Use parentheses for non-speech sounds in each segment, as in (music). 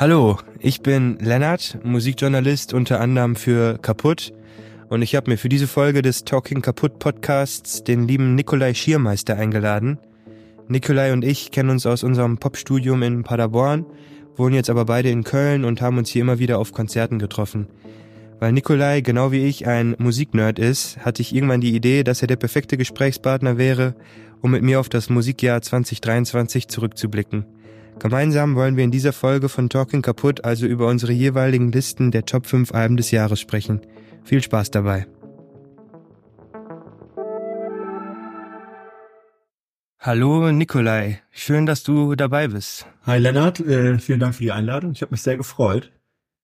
Hallo, ich bin Lennart, Musikjournalist unter anderem für Kaputt und ich habe mir für diese Folge des Talking Kaputt Podcasts den lieben Nikolai Schiermeister eingeladen. Nikolai und ich kennen uns aus unserem Popstudium in Paderborn, wohnen jetzt aber beide in Köln und haben uns hier immer wieder auf Konzerten getroffen. Weil Nikolai genau wie ich ein Musiknerd ist, hatte ich irgendwann die Idee, dass er der perfekte Gesprächspartner wäre, um mit mir auf das Musikjahr 2023 zurückzublicken. Gemeinsam wollen wir in dieser Folge von Talking Kaputt also über unsere jeweiligen Listen der Top 5 Alben des Jahres sprechen. Viel Spaß dabei. Hallo Nikolai, schön, dass du dabei bist. Hi Lennart, äh, vielen Dank für die Einladung. Ich habe mich sehr gefreut.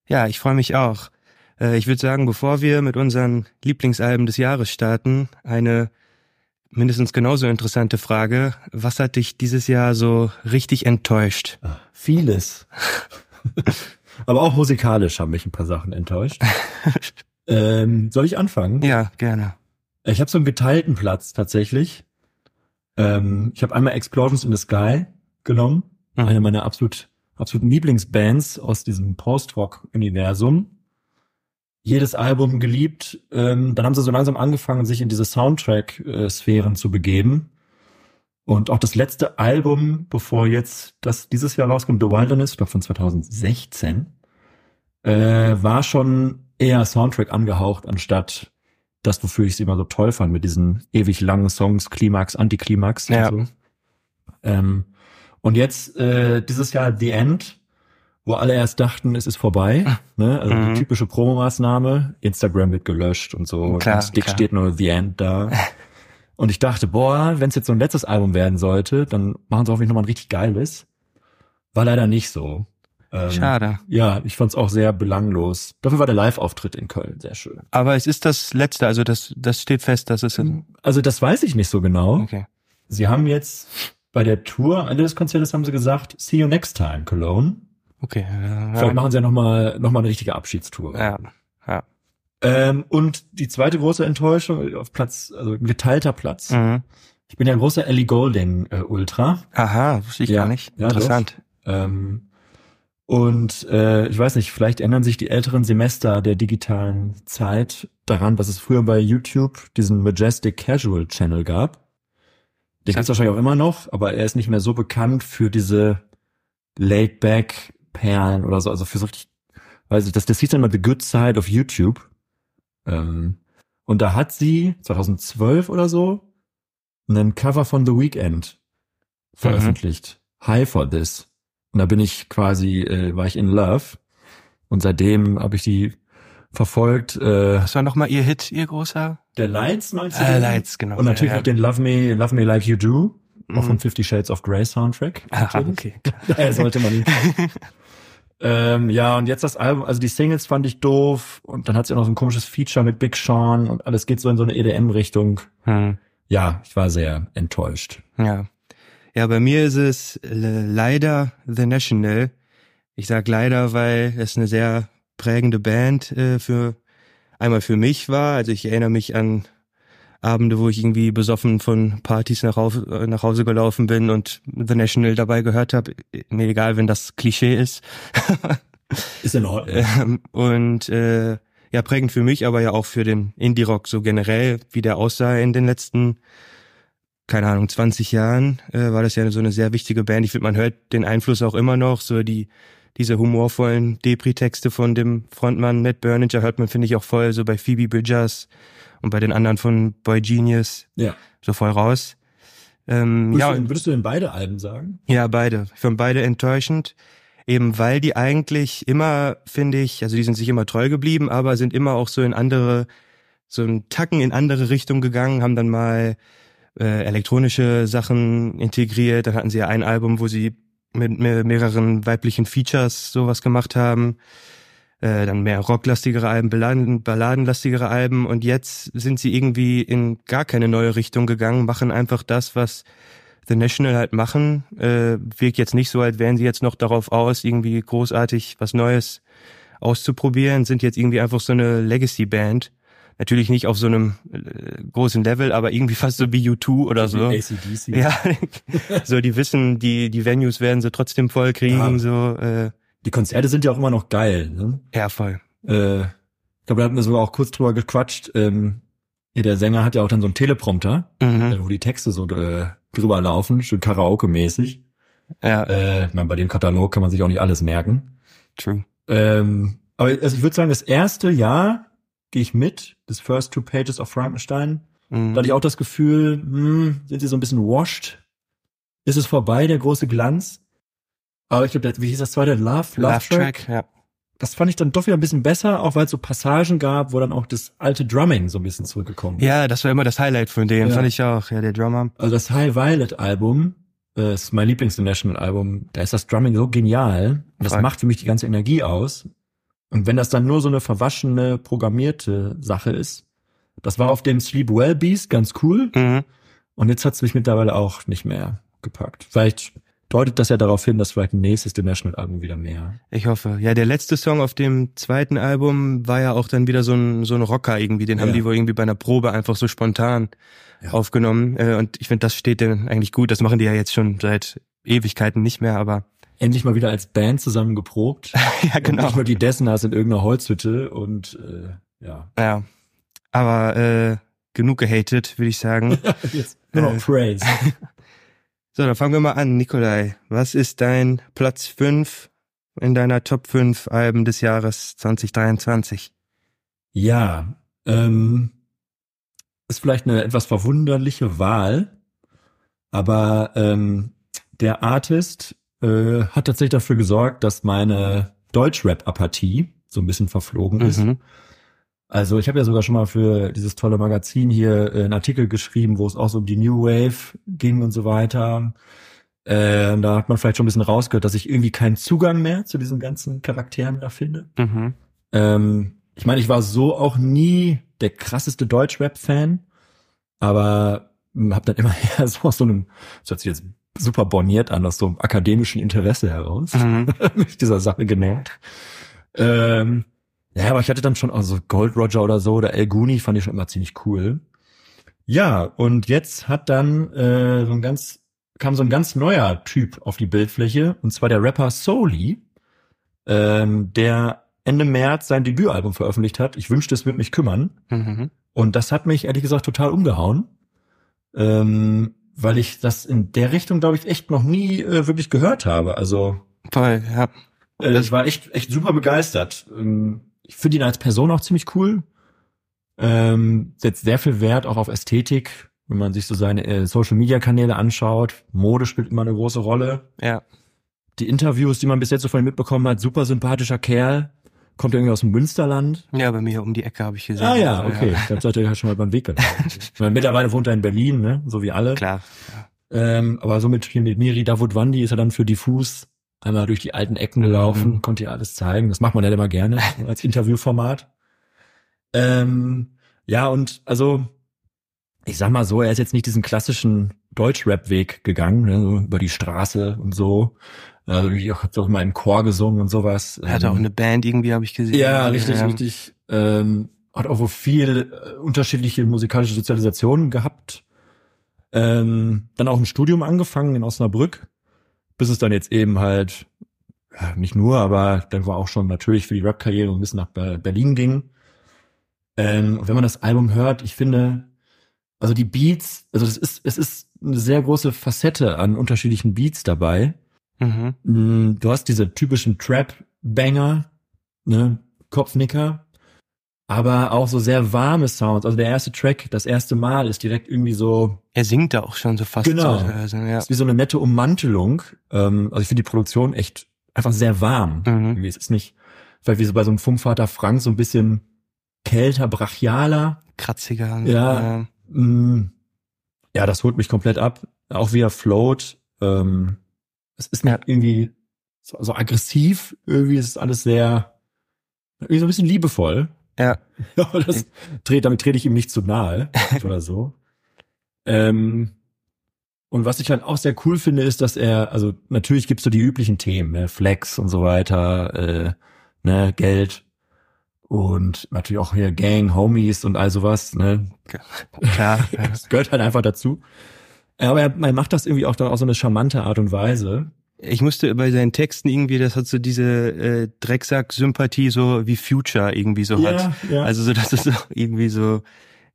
Ja, ich freue mich auch. Äh, ich würde sagen, bevor wir mit unseren Lieblingsalben des Jahres starten, eine mindestens genauso interessante Frage. Was hat dich dieses Jahr so richtig enttäuscht? Ach, vieles. (laughs) Aber auch musikalisch haben mich ein paar Sachen enttäuscht. (laughs) ähm, soll ich anfangen? Ja, gerne. Ich habe so einen geteilten Platz tatsächlich. Ähm, ich habe einmal Explosions in the Sky genommen, mhm. eine meiner absolut absoluten Lieblingsbands aus diesem Post-Rock-Universum jedes Album geliebt. Ähm, dann haben sie so langsam angefangen, sich in diese Soundtrack-Sphären zu begeben. Und auch das letzte Album, bevor jetzt das dieses Jahr rauskommt, The Wilderness, ich glaube von 2016, äh, war schon eher Soundtrack angehaucht, anstatt das, wofür ich sie immer so toll fand, mit diesen ewig langen Songs, Klimax, Antiklimax. Ja. Und, so. ähm, und jetzt äh, dieses Jahr The End wo alle erst dachten, es ist vorbei. Ne? Also mhm. die typische Promomaßnahme, Instagram wird gelöscht und so. Klar, und Dick klar. steht nur The End da. (laughs) Und ich dachte, boah, wenn es jetzt so ein letztes Album werden sollte, dann machen sie hoffentlich nochmal ein richtig geiles. War leider nicht so. Ähm, Schade. Ja, ich fand es auch sehr belanglos. Dafür war der Live-Auftritt in Köln sehr schön. Aber es ist das letzte, also das, das steht fest, dass es. Also das weiß ich nicht so genau. Okay. Sie haben jetzt bei der Tour, Ende des Konzertes haben sie gesagt, see you next time, Cologne. Okay. Ja, Vielleicht machen sie ja nochmal noch mal eine richtige Abschiedstour. Ja, ja. Ähm, und die zweite große Enttäuschung auf Platz, also ein geteilter Platz. Mhm. Ich bin ja ein großer Ellie Golding äh, Ultra. Aha, wusste ich ja, gar nicht. Interessant. Ähm, und äh, ich weiß nicht, vielleicht ändern sich die älteren Semester der digitalen Zeit daran, dass es früher bei YouTube diesen Majestic Casual Channel gab. Den gibt es wahrscheinlich auch immer noch, aber er ist nicht mehr so bekannt für diese laid-back Perlen oder so, also für so richtig, weiß ich, das, das hieß dann mal The Good Side of YouTube. Ähm, und da hat sie 2012 oder so einen Cover von The Weeknd veröffentlicht. Mhm. Hi for this. Und da bin ich quasi, äh, war ich in Love. Und seitdem habe ich die verfolgt. Äh, Was war nochmal ihr Hit, ihr großer? Der Lights meinst du? Äh, Lights, genau. Und natürlich ja, ja. auch den Love Me, Love Me Like You Do. Auch von mhm. Fifty Shades of Grey Soundtrack. Aha, okay. Daher (laughs) sollte man ihn. (laughs) Ähm, ja, und jetzt das Album, also die Singles fand ich doof und dann hat sie auch noch so ein komisches Feature mit Big Sean und alles geht so in so eine EDM-Richtung. Hm. Ja, ich war sehr enttäuscht. Ja. Ja, bei mir ist es leider The National. Ich sag leider, weil es eine sehr prägende Band äh, für einmal für mich war. Also ich erinnere mich an Abende, wo ich irgendwie besoffen von Partys nach, nach Hause gelaufen bin und The National dabei gehört habe. Mir egal, wenn das Klischee ist. (laughs) ist in Ordnung. Ähm, und äh, ja, prägend für mich, aber ja auch für den Indie-Rock so generell, wie der aussah in den letzten, keine Ahnung, 20 Jahren, äh, war das ja so eine sehr wichtige Band. Ich finde, man hört den Einfluss auch immer noch, so die diese humorvollen Depri-Texte von dem Frontmann Matt Berninger hört man, finde ich, auch voll so bei Phoebe Bridgers und bei den anderen von Boy Genius ja. so voll raus. Ähm, würdest, ja, du, würdest du denn beide Alben sagen? Ja, beide. Ich fand beide enttäuschend. Eben weil die eigentlich immer, finde ich, also die sind sich immer treu geblieben, aber sind immer auch so in andere, so einen Tacken in andere Richtung gegangen, haben dann mal äh, elektronische Sachen integriert. Dann hatten sie ja ein Album, wo sie mit, mit mehreren weiblichen Features sowas gemacht haben. Äh, dann mehr rocklastigere Alben, Balladen, balladenlastigere Alben und jetzt sind sie irgendwie in gar keine neue Richtung gegangen, machen einfach das, was The National halt machen. Äh, wirkt jetzt nicht so, als wären sie jetzt noch darauf aus, irgendwie großartig was Neues auszuprobieren, sind jetzt irgendwie einfach so eine Legacy-Band. Natürlich nicht auf so einem äh, großen Level, aber irgendwie fast so wie U2 oder so. ACDC. Ja, (laughs) so die wissen, die die Venues werden sie trotzdem voll kriegen, Ja. so äh, Die Konzerte sind ja auch immer noch geil. Ne? ja voll. Äh, ich glaube, da hatten wir sogar auch kurz drüber gequatscht. Ähm, hier, der Sänger hat ja auch dann so einen Teleprompter, Mhm. äh, wo die Texte so äh, drüber laufen, schön Karaoke-mäßig. Ja, Äh, ich meine, bei dem Katalog kann man sich auch nicht alles merken. true. Ähm, aber also ich würde sagen, das erste Jahr gehe ich mit, das First Two Pages of Frankenstein. Mhm. Da hatte ich auch das Gefühl, hm, sind sie so ein bisschen washed? Ist es vorbei, der große Glanz? Aber ich glaube, wie hieß das zweite? Love? Love, Love Track? Track, ja. Das fand ich dann doch wieder ein bisschen besser, auch weil es so Passagen gab, wo dann auch das alte Drumming so ein bisschen zurückgekommen ist. Ja, das war immer das Highlight von dem, Ja. fand ich auch. Ja, der Drummer. Also das High Violet Album, äh, ist mein Lieblings-National Album, da ist das Drumming so genial. Das Voll. macht für mich die ganze Energie aus. Und wenn das dann nur so eine verwaschene, programmierte Sache ist, das war auf dem Sleep Well Beast ganz cool. Mhm. Und jetzt hat's mich mittlerweile auch nicht mehr gepackt. Vielleicht deutet das ja darauf hin, dass vielleicht nächstes The National Album wieder mehr. Ich hoffe. Ja, der letzte Song auf dem zweiten Album war ja auch dann wieder so ein, so ein Rocker irgendwie. Den haben Ja. die wohl irgendwie bei einer Probe einfach so spontan Ja. aufgenommen. Äh, Und ich finde, das steht denen eigentlich gut. Das machen die ja jetzt schon seit Ewigkeiten nicht mehr, aber Endlich mal wieder als Band zusammen geprobt. (laughs) ja, Und genau. nicht nur die Dessners in irgendeiner Holzhütte und äh, ja. Ja. Aber äh, genug gehatet, würde ich sagen. (laughs) Jetzt nur noch Äh. Praise. (laughs) So, dann fangen wir mal an. Nikolai, was ist dein Platz 5 in deiner Top 5 Alben des Jahres 2023? Ja, ähm, ist vielleicht eine etwas verwunderliche Wahl, aber ähm, der Artist äh, hat tatsächlich dafür gesorgt, dass meine Deutschrap-Apathie so ein bisschen verflogen ist. Mhm. Also ich habe ja sogar schon mal für dieses tolle Magazin hier äh, einen Artikel geschrieben, wo es auch so um die New Wave ging und so weiter. Äh, und da hat man vielleicht schon ein bisschen rausgehört, dass ich irgendwie keinen Zugang mehr zu diesen ganzen Charakteren da finde. Mhm. Ähm, ich meine, ich war so auch nie der krasseste Deutschrap-Fan, aber habe dann immer (laughs) eher so aus so einem, das hört sich jetzt super borniert an, aus so einem akademischen Interesse heraus, Mhm. (laughs) mich dieser Sache genähert. Ähm, ja, aber ich hatte dann schon auch so Gold Roger oder so oder El Guni fand ich schon immer ziemlich cool. Ja, und jetzt hat dann äh, so ein ganz kam so ein ganz neuer Typ auf die Bildfläche und zwar der Rapper Soli, ähm, der Ende März sein Debütalbum veröffentlicht hat. Ich wünschte, es würde mich kümmern. Mhm. Und das hat mich ehrlich gesagt total umgehauen, ähm, weil ich das in der Richtung, glaube ich, echt noch nie äh, wirklich gehört habe. Also Voll, ja. äh, ich war echt, echt super begeistert. Ähm, ich finde ihn als Person auch ziemlich cool. Ähm, setzt sehr viel Wert auch auf Ästhetik, wenn man sich so seine äh, Social-Media-Kanäle anschaut. Mode spielt immer eine große Rolle. Ja. Die Interviews, die man bis jetzt so von ihm mitbekommen hat, super sympathischer Kerl. Kommt irgendwie aus dem Münsterland. Ja, bei mir um die Ecke habe ich gesehen. Ah ja, okay. (laughs) Dann seid ihr ja schon mal beim Weg gelaufen. Mittlerweile wohnt er in Berlin, ne? so wie alle. Klar. Ähm, aber so mit, hier mit Miri Davutwandi ist er dann für diffus einmal durch die alten Ecken gelaufen, Mhm. konnte ihr alles zeigen. Das macht man ja immer gerne (laughs) als Interviewformat. Ähm, ja, und also, ich sag mal so, er ist jetzt nicht diesen klassischen Deutschrap-Weg gegangen, ne, so über die Straße und so. Also ich hab doch mal im Chor gesungen und sowas. Er hatte auch Ähm, eine Band irgendwie, habe ich gesehen. ja, richtig, ja. richtig. Ähm, hat auch wohl viel äh, unterschiedliche musikalische Sozialisationen gehabt. Ähm, dann auch ein Studium angefangen in Osnabrück, bis es dann jetzt eben halt, ja, nicht nur, aber dann war auch schon natürlich für die Rap-Karriere ein bisschen nach Ber- Berlin ging. Ähm, und wenn man das Album hört, ich finde, also die Beats, also es ist, es ist eine sehr große Facette an unterschiedlichen Beats dabei. Mhm. Mm, Du hast diese typischen Trap-Banger, ne, Kopfnicker, aber auch so sehr warme Sounds. Also der erste Track, das erste Mal, ist direkt irgendwie so, Er singt da auch schon so fast. Genau. So, ja. ist wie so eine nette Ummantelung. Ähm, also ich finde die Produktion echt einfach sehr warm. Mhm. Es ist nicht, vielleicht wie so bei so einem Funkvater Frank so ein bisschen kälter, brachialer. Kratziger. Ja. Mm, Ja, das holt mich komplett ab. Auch wie er float. Ähm, es ist Ja. irgendwie so, so aggressiv. Irgendwie ist es alles sehr, Irgendwie so ein bisschen liebevoll. Ja. (laughs) Aber das damit trete ich ihm nicht zu nahe (laughs) oder so. Ähm, und was ich halt auch sehr cool finde, ist, dass er, also natürlich gibt's so die üblichen Themen, ne? Flex und so weiter, äh, ne, Geld und natürlich auch hier Gang, Homies und all sowas, ne? Klar. (laughs) Das gehört halt einfach dazu. Aber er, er macht das irgendwie auch dann auf so eine charmante Art und Weise. Ich musste bei seinen Texten irgendwie, das hat so diese äh, Drecksack-Sympathie, so wie Future irgendwie so hat. ja. Also so, dass es so irgendwie so,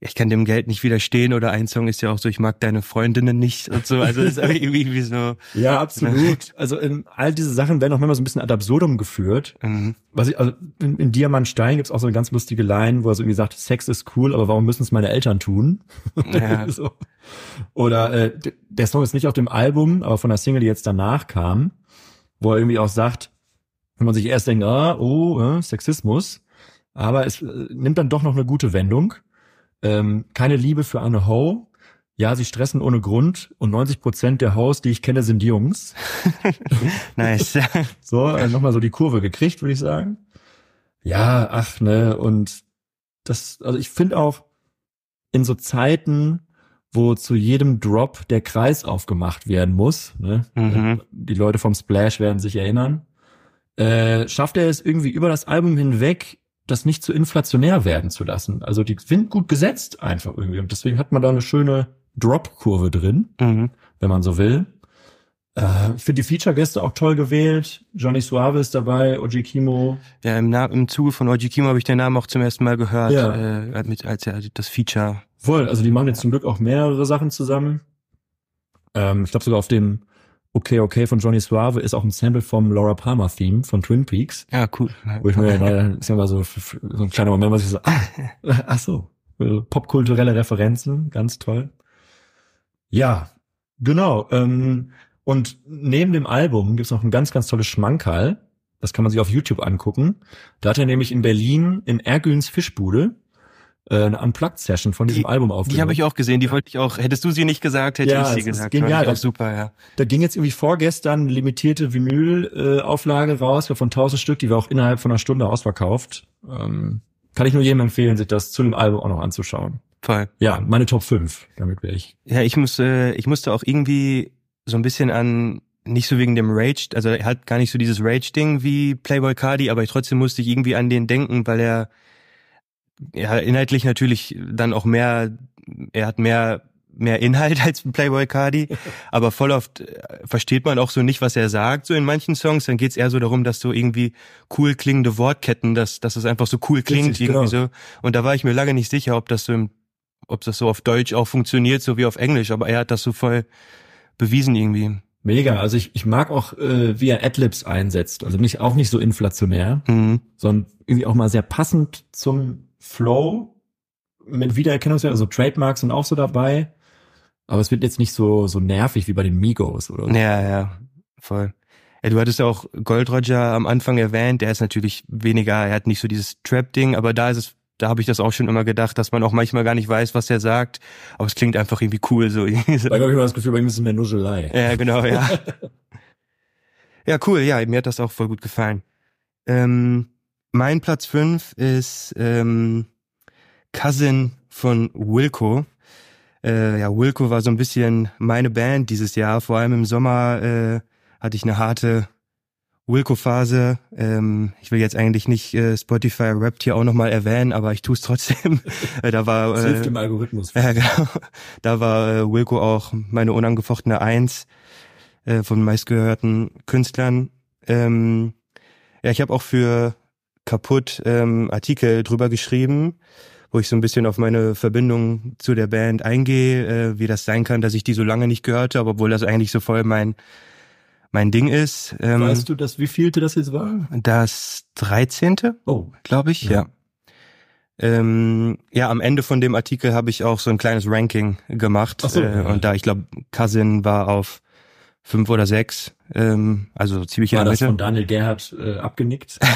ich kann dem Geld nicht widerstehen oder ein Song ist ja auch so, ich mag deine Freundinnen nicht und so. Also ist aber (laughs) irgendwie so. Ja, absolut. Also in, all diese Sachen werden auch manchmal so ein bisschen ad absurdum geführt. Mhm. Was ich, also in, in Diamant Stein gibt's auch so eine ganz lustige Line, wo er so irgendwie sagt, Sex ist cool, aber warum müssen es meine Eltern tun? Ja. (laughs) so. Oder äh, der Song ist nicht auf dem Album, aber von der Single, die jetzt danach kam, wo er irgendwie auch sagt, wenn man sich erst denkt, ah, oh, äh, Sexismus, aber es äh, nimmt dann doch noch eine gute Wendung. Ähm, keine Liebe für eine Ho. Ja, sie stressen ohne Grund und 90 Prozent der Hoes, die ich kenne, sind Jungs. (laughs) Nice. (laughs) So, äh, nochmal so die Kurve gekriegt, würde ich sagen. Ja, ach, ne, und das, also ich finde auch in so Zeiten, wo zu jedem Drop der Kreis aufgemacht werden muss, ne, Mhm. die Leute vom Splash werden sich erinnern, äh, schafft er es irgendwie über das Album hinweg, das nicht zu inflationär werden zu lassen. Also die sind gut gesetzt einfach irgendwie und deswegen hat man da eine schöne Drop-Kurve drin Mhm. wenn man so will. Äh, ich finde die Feature-Gäste auch toll gewählt. Johnny Suave ist dabei, Oji Kimo. Ja, im, Na im Zuge von Oji Kimo habe ich den Namen auch zum ersten Mal gehört, Ja. äh, mit, als er das Feature. Voll, also die machen jetzt zum Glück auch mehrere Sachen zusammen. Ähm, ich glaube sogar auf dem Okay Okay von Johnny Suave ist auch ein Sample vom Laura Palmer Theme von Twin Peaks. Ja, cool. Wo ich mir, naja, ist ja mal so, so ein kleiner Moment, was ich so, ah, ach so, popkulturelle Referenzen, ganz toll. Ja, genau. Ähm, und neben dem Album gibt's noch ein ganz, ganz tolles Schmankerl. Das kann man sich auf YouTube angucken. Da hat er nämlich in Berlin in Ergüns Fischbude äh, eine Unplugged-Session von diesem Die- Album aufgenommen. Die habe ich auch gesehen, die wollte ich auch, hättest du sie nicht gesagt, hätte Ja, ich sie gesagt. genial. Ich auch super, ja. Da ging jetzt irgendwie vorgestern eine limitierte Vinyl-Auflage raus von 1000 Stück, die war auch innerhalb von einer Stunde ausverkauft. Ähm, kann ich nur jedem empfehlen, sich das zu dem Album auch noch anzuschauen. Voll. Ja, meine Top 5, damit wäre ich. Ja, ich muss, äh, ich musste auch irgendwie so ein bisschen an, nicht so wegen dem Rage, also er hat gar nicht so dieses Rage-Ding wie Playboy Cardi, aber trotzdem musste ich irgendwie an den denken, weil er, ja, inhaltlich natürlich dann auch mehr, er hat mehr, mehr Inhalt (laughs) als Playboy Cardi, aber voll oft äh, versteht man auch so nicht, was er sagt, so in manchen Songs, dann geht's eher so darum, dass so irgendwie cool klingende Wortketten, dass, dass es einfach so cool klingt, Richtig, irgendwie genau. so. Und da war ich mir lange nicht sicher, ob das so im ob das so auf Deutsch auch funktioniert, so wie auf Englisch, aber er hat das so voll bewiesen irgendwie. Mega. Also ich, ich mag auch, äh, wie er Adlibs einsetzt. Also nicht auch nicht so inflationär, Mhm. sondern irgendwie auch mal sehr passend zum Flow mit Wiedererkennungswert. Also Trademarks sind auch so dabei. Aber es wird jetzt nicht so so nervig wie bei den Migos oder so. Ja, ja, voll. Ja, du hattest ja auch Gold Roger am Anfang erwähnt, der ist natürlich weniger, er hat nicht so dieses Trap-Ding, aber da ist es, da habe ich das auch schon immer gedacht, dass man auch manchmal gar nicht weiß, was er sagt, aber es klingt einfach irgendwie cool so. Ich habe immer das Gefühl, bei ihm ist es mehr Nuschelei. Ja, genau, ja. (laughs) ja, cool, ja, mir hat das auch voll gut gefallen. Ähm, mein Platz fünf ist ähm, Cousin von Wilco. Äh, ja, Wilco war so ein bisschen meine Band dieses Jahr. Vor allem im Sommer äh, hatte ich eine harte Wilco-Phase. Ähm, ich will jetzt eigentlich nicht äh, Spotify Rappt hier auch nochmal erwähnen, aber ich tue es trotzdem. (laughs) Äh, da war Das hilft äh, dem Algorithmus. (laughs) ja, genau. Da war äh, Wilco auch meine unangefochtene Eins äh, von meistgehörten Künstlern. Ähm, ja, ich habe auch für kaputt ähm, Artikel drüber geschrieben, wo ich so ein bisschen auf meine Verbindung zu der Band eingehe, äh, wie das sein kann, dass ich die so lange nicht gehört habe, obwohl das eigentlich so voll mein mein Ding ist. Ähm, Weißt du, das, wie vielte das jetzt war? das 13 Oh, glaube ich, ja. Ja. Ähm, ja, am Ende von dem Artikel habe ich auch so ein kleines Ranking gemacht. Ach so. äh, und da, ich glaube, Cousin war auf fünf oder sechs, ähm, also ziemlich in war der das Mitte. von Daniel Gerhardt äh, abgenickt? (laughs)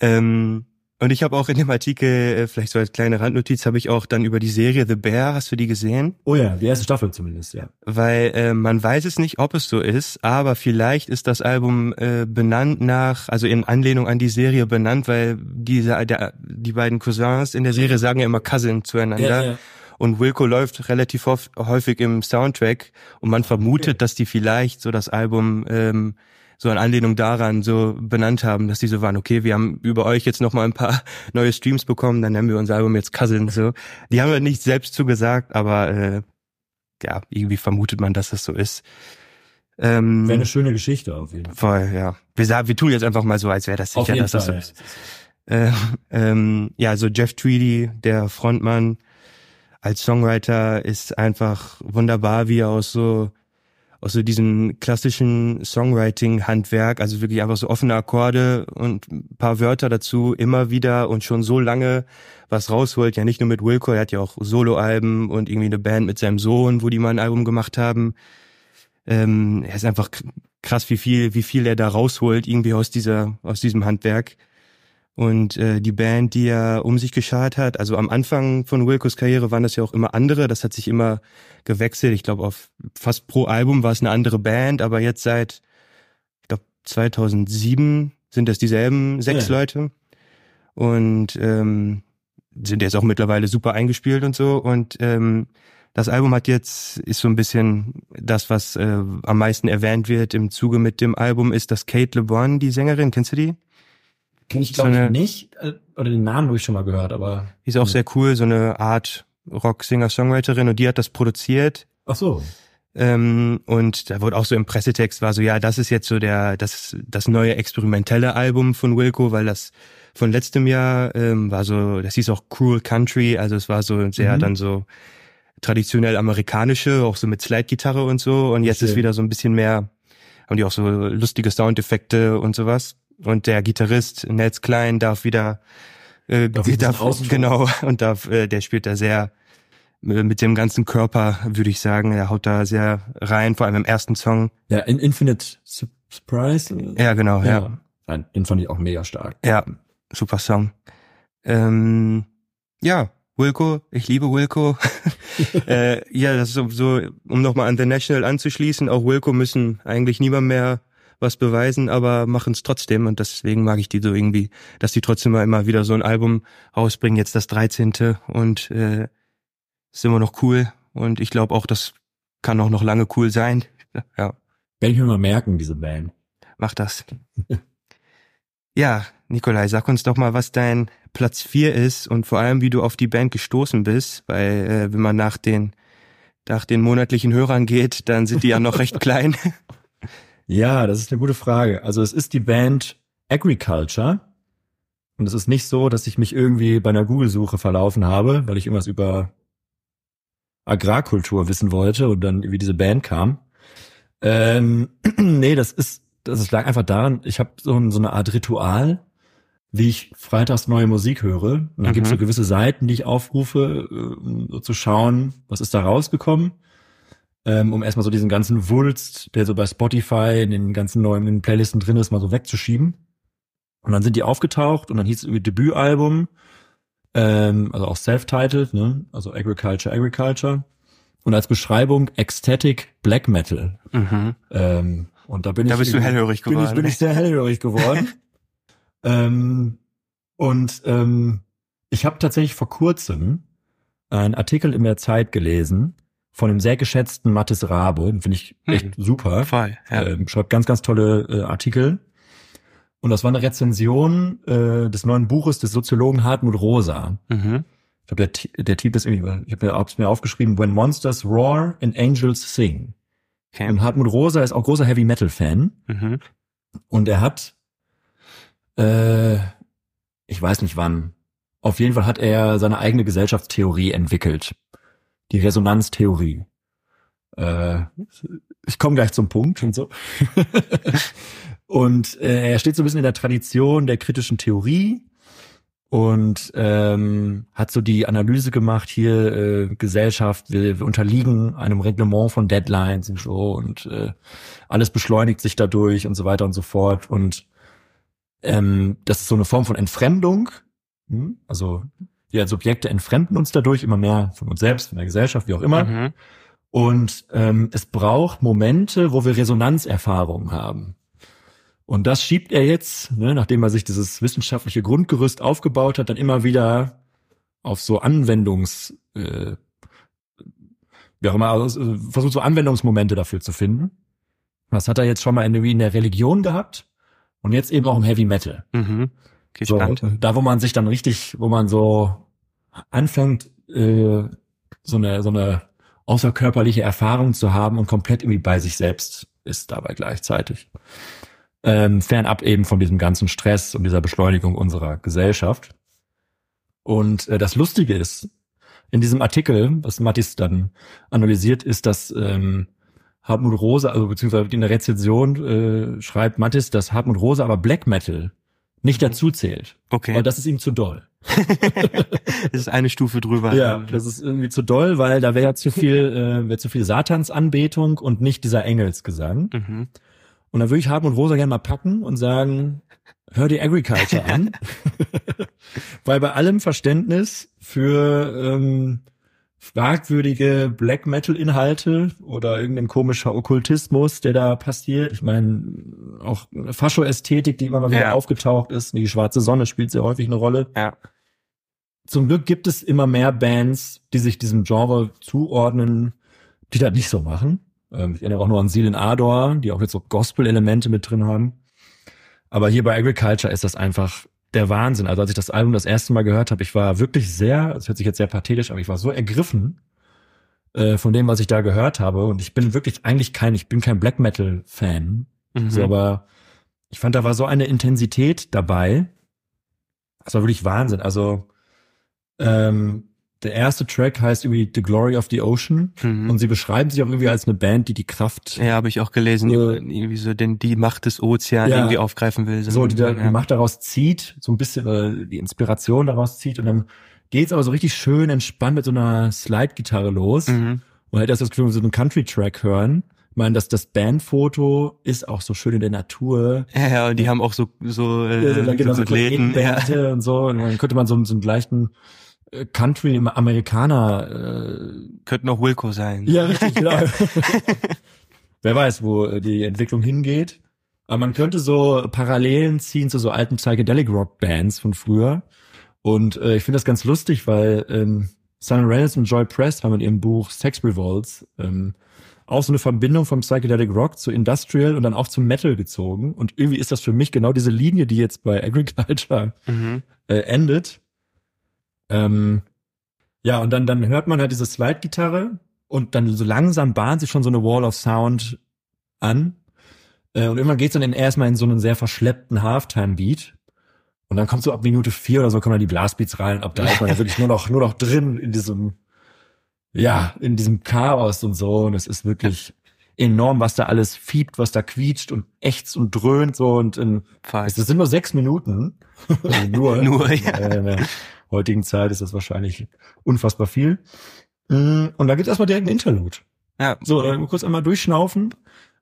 Ähm, Und ich habe auch in dem Artikel, äh, vielleicht so als kleine Randnotiz, habe ich auch dann über die Serie The Bear, hast du die gesehen? Oh ja, die erste Staffel zumindest, ja. Weil äh, man weiß es nicht, ob es so ist, aber vielleicht ist das Album äh, benannt nach, also in Anlehnung an die Serie benannt, weil diese, der, die beiden Cousins in der Serie sagen ja immer Cousin zueinander. Ja, ja. Und Wilco läuft relativ häufig im Soundtrack und man vermutet, Okay. dass die vielleicht so das Album ähm, so in Anlehnung daran so benannt haben, dass die so waren, okay, wir haben über euch jetzt noch mal ein paar (laughs) neue Streams bekommen, dann nennen wir unser Album jetzt Cousin so. Die haben ja nicht selbst zugesagt, aber äh, ja, irgendwie vermutet man, dass das so ist. Ähm, Wäre eine schöne Geschichte auf jeden Fall. voll, ja. Wir sagen, wir tun jetzt einfach mal so, als wäre das sicher, dass das so ist. Äh, ähm, ja, so Jeff Tweedy, der Frontmann als Songwriter, ist einfach wunderbar, wie er aus so aus so diesem klassischen Songwriting-Handwerk, also wirklich einfach so offene Akkorde und ein paar Wörter dazu immer wieder und schon so lange was rausholt. Ja, nicht nur mit Wilco, er hat ja auch Soloalben und irgendwie eine Band mit seinem Sohn, wo die mal ein Album gemacht haben. Ähm, er ist einfach krass, wie viel, wie viel er da rausholt, irgendwie aus dieser, aus diesem Handwerk. Und äh, die Band, die er um sich geschart hat, also am Anfang von Wilcos Karriere waren das ja auch immer andere, das hat sich immer gewechselt. Ich glaube, auf fast pro Album war es eine andere Band, aber jetzt seit, ich glaube, 2007 sind das dieselben sechs Ja. Leute. Und ähm, sind jetzt auch mittlerweile super eingespielt und so. Und ähm, das Album hat jetzt, ist so ein bisschen das, was äh, am meisten erwähnt wird im Zuge mit dem Album, ist das Kate LeBron, die Sängerin, kennst du die? Kenn ich So glaube eine- ich nicht, äh, oder den Namen habe ich schon mal gehört, aber. Die ist auch sehr cool, so eine Art Rock-Singer-Songwriterin und die hat das produziert. Ach so. Ähm, und da wurde auch so im Pressetext war so, ja, das ist jetzt so der, das, das neue experimentelle Album von Wilco, weil das von letztem Jahr ähm, war so, das hieß auch Cruel Country, also es war so sehr Mhm. dann so traditionell amerikanische, auch so mit Slide-Gitarre und so. Und jetzt ist Schön. wieder so ein bisschen mehr, haben die auch so lustige Soundeffekte und sowas. Und der Gitarrist Nels Klein darf wieder äh, Darf darf, genau (laughs) und darf, äh, der spielt da sehr äh, mit dem ganzen Körper, würde ich sagen. Er haut da sehr rein, vor allem im ersten Song. Ja, in Infinite Su- Surprise. Ja, genau, ja. ja. Den fand ich auch mega stark. Ja, super Song. Ähm, ja, Wilco, ich liebe Wilco. (laughs) äh, ja, das ist so, so um nochmal an The National anzuschließen, auch Wilco müssen eigentlich niemand mehr was beweisen, aber machen es trotzdem und deswegen mag ich die so irgendwie, dass die trotzdem mal immer wieder so ein Album rausbringen, jetzt das 13. und äh, ist immer noch cool und ich glaube auch, das kann auch noch lange cool sein. (laughs) Ja, Werde ich mir mal merken, diese Band. mach das. (laughs) Ja, Nikolai, sag uns doch mal, was dein Platz vier ist und vor allem, wie du auf die Band gestoßen bist, weil äh, wenn man nach den nach den monatlichen Hörern geht, dann sind die ja noch recht (laughs) klein. Ja, das ist eine gute Frage. Also es ist die Band Agriculture. Und es ist nicht so, dass ich mich irgendwie bei einer Google-Suche verlaufen habe, weil ich irgendwas über Agrarkultur wissen wollte und dann wie diese Band kam. Ähm, (clears throat) nee, das ist, das lag einfach daran, ich habe so, ein- so eine Art Ritual, wie ich freitags neue Musik höre. Und dann Mhm. gibt es so gewisse Seiten, die ich aufrufe, äh, um so zu schauen, was ist da rausgekommen ähm, um erstmal so diesen ganzen Wulst, der so bei Spotify in den ganzen neuen Playlisten drin ist, mal so wegzuschieben. Und dann sind die aufgetaucht und dann hieß es irgendwie Debütalbum, ähm, also auch self-titled, ne? also Agriculture, Agriculture. Und als Beschreibung Ecstatic Black Metal. Mhm. Ähm, und da bin Da ich bist du hellhörig bin ich, geworden. bin ich sehr hellhörig geworden. (laughs) ähm, und ähm, ich habe tatsächlich vor kurzem einen Artikel in der Zeit gelesen von dem sehr geschätzten Mathis Rabe, den finde ich echt Hm. super. Voll, ja. Ähm, schreibt ganz, ganz tolle äh, Artikel. Und das war eine Rezension äh, des neuen Buches des Soziologen Hartmut Rosa. Mhm. Ich glaube, der, der Titel ist irgendwie, ich habe hab's mir aufgeschrieben, When Monsters Roar and Angels Sing. Okay. Und Hartmut Rosa ist auch großer Heavy Metal Fan. Mhm. Und er hat, äh, ich weiß nicht wann, auf jeden Fall hat er seine eigene Gesellschaftstheorie entwickelt. Die Resonanztheorie. Äh, ich komme gleich zum Punkt und so. (laughs) und äh, er steht so ein bisschen in der Tradition der kritischen Theorie und ähm, hat so die Analyse gemacht, hier äh, Gesellschaft, wir, wir unterliegen einem Reglement von Deadlines und so und äh, alles beschleunigt sich dadurch und so weiter und so fort. Und ähm, das ist so eine Form von Entfremdung Hm? Also wir als Subjekte entfremden uns dadurch immer mehr von uns selbst, von der Gesellschaft, wie auch immer. Mhm. Und ähm, es braucht Momente, wo wir Resonanzerfahrungen haben. Und das schiebt er jetzt, ne, nachdem er sich dieses wissenschaftliche Grundgerüst aufgebaut hat, dann immer wieder auf so Anwendungs, äh, wie auch immer, also, äh, versucht so Anwendungsmomente dafür zu finden. Das hat er jetzt schon mal irgendwie in der Religion gehabt und jetzt eben auch im Heavy Metal. Mhm. So, Gespannt. da, wo man sich dann richtig, wo man so anfängt, äh, so eine, so eine außerkörperliche Erfahrung zu haben und komplett irgendwie bei sich selbst ist dabei gleichzeitig. Ähm, fernab eben von diesem ganzen Stress und dieser Beschleunigung unserer Gesellschaft. Und äh, das Lustige ist, in diesem Artikel, was Mattis dann analysiert, ist, dass ähm, Hartmut Rose, also beziehungsweise in der Rezension äh, schreibt Mattis, dass Hartmut Rose aber Black Metal nicht dazu zählt. Okay. Weil das ist ihm zu doll. (laughs) das ist eine Stufe drüber. Ja, das ist irgendwie zu doll, weil da wäre ja zu viel, (laughs) äh, wäre zu viel Satansanbetung und nicht dieser Engelsgesang. Mhm. Und dann würde ich Hartmut Rosa gerne mal packen und sagen, hör die Agriculture an. (laughs) weil bei allem Verständnis für ähm, fragwürdige Black Metal Inhalte oder irgendein komischer Okkultismus, der da passiert. Ich meine, auch Fascho-Ästhetik, die immer mal wieder Ja. aufgetaucht ist. Die schwarze Sonne spielt sehr häufig eine Rolle. Ja. Zum Glück gibt es immer mehr Bands, die sich diesem Genre zuordnen, die das nicht so machen. Ähm, ich erinnere auch nur an Seelen Ador, die auch jetzt so Gospel-Elemente mit drin haben. Aber hier bei Agriculture ist das einfach der Wahnsinn. Also als ich das Album das erste Mal gehört habe, ich war wirklich sehr, das hört sich jetzt sehr pathetisch, aber ich war so ergriffen äh, von dem, was ich da gehört habe. Und ich bin wirklich eigentlich kein, ich bin kein Black Metal Fan, Mhm. so, aber ich fand, da war so eine Intensität dabei. Das war wirklich Wahnsinn. Also ähm, der erste Track heißt irgendwie The Glory of the Ocean Mhm. und sie beschreiben sich auch irgendwie als eine Band, die die Kraft Ja, habe ich auch gelesen, Ja. irgendwie so den, die Macht des Ozeans Ja. irgendwie aufgreifen will. so die, da, die ja. Macht daraus zieht, so ein bisschen äh, die Inspiration daraus zieht und dann geht's aber so richtig schön entspannt mit so einer Slide-Gitarre los Mhm. und halt erst das Gefühl, wir so einen Country-Track hören. Ich meine, dass das Bandfoto ist auch so schön in der Natur. Ja, ja, und die haben auch so, so, äh, Ja, dann genau so Athleten. Ja. Athleten und so. Und dann könnte man so, so einen leichten äh, Country-Amerikaner äh, Könnte noch Wilco sein. Ja, richtig, genau. (laughs) Wer weiß, wo äh, die Entwicklung hingeht. Aber man könnte so Parallelen ziehen zu so alten Psychedelic Rock Bands von früher. Und äh, ich finde das ganz lustig, weil ähm, Simon Reynolds und Joy Press haben in ihrem Buch Sex Revolts ähm, auch so eine Verbindung vom Psychedelic Rock zu Industrial und dann auch zum Metal gezogen. Und irgendwie ist das für mich genau diese Linie, die jetzt bei Agriculture Mhm. äh, endet. Ähm, ja, und dann, dann hört man halt diese Slide-Gitarre und dann so langsam bahnt sich schon so eine Wall of Sound an. Äh, und irgendwann geht's dann in, erstmal in so einen sehr verschleppten Halftime-Beat. Und dann kommt so ab Minute vier oder so kommen dann die Blastbeats rein. Ab da ist man (laughs) ja wirklich nur noch, nur noch drin in diesem, ja, in diesem Chaos und so. Und es ist wirklich enorm, was da alles fiebt, was da quietscht und ächzt und dröhnt so und in, es sind nur sechs Minuten. (laughs) Also nur. Nur, ja. Äh, heutigen Zeit ist das wahrscheinlich unfassbar viel. Mm, Und da gibt es erstmal direkt ein Interlude. Ja. So, dann kurz einmal durchschnaufen.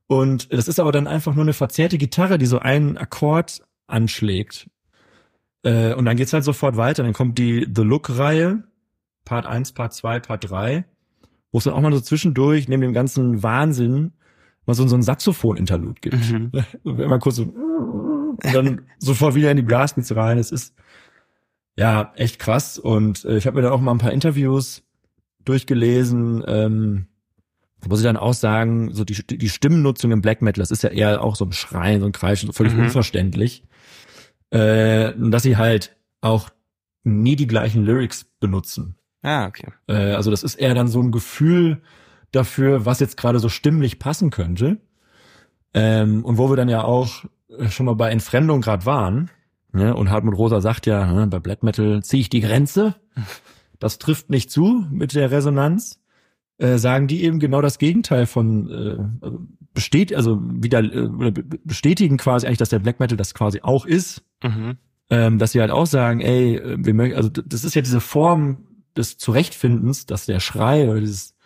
Und das ist aber dann einfach nur eine verzerrte Gitarre, die so einen Akkord anschlägt. Äh, Und dann geht's halt sofort weiter. Dann kommt die The Look-Reihe, Part 1, Part 2, Part 3, wo es dann auch mal so zwischendurch, neben dem ganzen Wahnsinn, mal so, so ein Saxophon-Interlude gibt. Mhm. (laughs) Immer kurz so und dann sofort wieder in die Blastbeats rein. Es ist ja echt krass. Und äh, ich habe mir dann auch mal ein paar Interviews durchgelesen. Ähm, muss ich dann auch sagen, so die, die Stimmennutzung im Black Metal, das ist ja eher auch so ein Schreien, so ein Kreischen, so völlig Mhm. unverständlich. Äh, und dass sie halt auch nie die gleichen Lyrics benutzen. Ah, okay. Äh, also das ist eher dann so ein Gefühl dafür, was jetzt gerade so stimmlich passen könnte. Ähm, und wo wir dann ja auch äh, schon mal bei Entfremdung gerade waren. Ne? Und Hartmut Rosa sagt ja, ne, bei Black Metal ziehe ich die Grenze. Das trifft nicht zu mit der Resonanz. Äh, sagen die eben genau das Gegenteil von äh, besteht, also wieder äh, bestätigen quasi eigentlich, dass der Black Metal das quasi auch ist Mhm. ähm, dass sie halt auch sagen, ey, äh, wir möchten, also das ist ja diese Form des Zurechtfindens, dass der Schrei oder dieses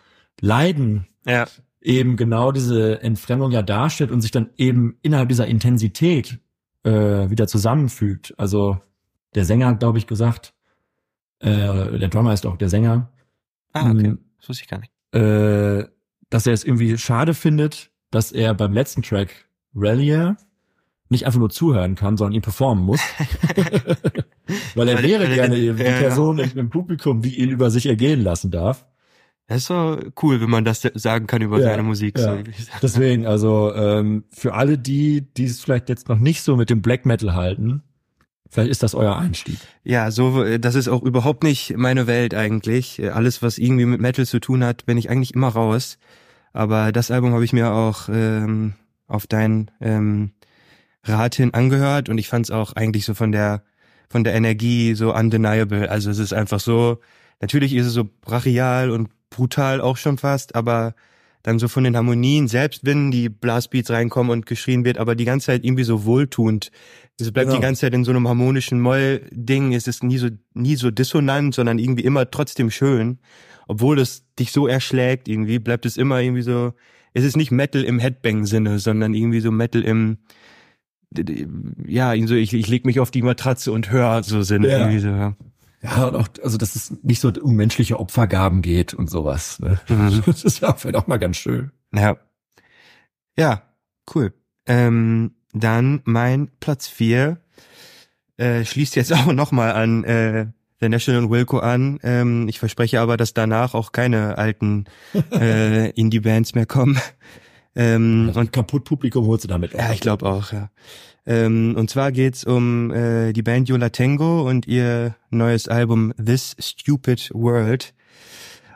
Leiden Ja. eben genau diese Entfremdung ja darstellt und sich dann eben innerhalb dieser Intensität äh, wieder zusammenfügt. Also der Sänger hat, glaube ich, gesagt, äh, der Drummer ist auch der Sänger, Ah, okay. Mhm. Das wusste ich gar nicht. äh, dass er es irgendwie schade findet, dass er beim letzten Track Rallier nicht einfach nur zuhören kann, sondern ihn performen muss. (laughs) Weil er wäre gerne die ja. Person im Publikum, die ihn über sich ergehen lassen darf. Das ist so cool, wenn man das sagen kann über Ja, seine Musik. ja. So. Deswegen, also ähm, für alle die, die es vielleicht jetzt noch nicht so mit dem Black Metal halten, vielleicht ist das euer Einstieg. Ja, so, äh, das ist auch überhaupt nicht meine Welt eigentlich. Äh, Alles, was irgendwie mit Metal zu tun hat, bin ich eigentlich immer raus. Aber das Album habe ich mir auch ähm, auf dein ähm, Rat hin angehört und ich fand es auch eigentlich so von der von der Energie so undeniable. Also es ist einfach so, natürlich ist es so brachial und brutal auch schon fast, aber dann so von den Harmonien, selbst wenn die Blastbeats reinkommen und geschrien wird, aber die ganze Zeit irgendwie so wohltuend. Es bleibt Genau. die ganze Zeit in so einem harmonischen Moll-Ding. Es ist nie so, nie so dissonant, sondern irgendwie immer trotzdem schön. Obwohl es dich so erschlägt irgendwie, bleibt es immer irgendwie so, es ist nicht Metal im Headbang-Sinne, sondern irgendwie so Metal im, ja, so, ich, ich leg mich auf die Matratze und höre so Sinne Ja. irgendwie so. ja. Ja, und auch, also dass es nicht so um menschliche Opfergaben geht und sowas. Ne? Mhm. (laughs) Das ist ja vielleicht auch mal ganz schön. Ja. Ja, cool. Ähm, dann mein Platz vier äh, schließt jetzt (laughs) auch nochmal an äh, The National Wilco an. Ähm, ich verspreche aber, dass danach auch keine alten äh, (laughs) Indie-Bands mehr kommen. Ähm, Und kaputt Publikum holst du damit. ja, ich glaube auch, ja. Ähm, und zwar geht's um äh, die Band Yola Tango und ihr neues Album This Stupid World.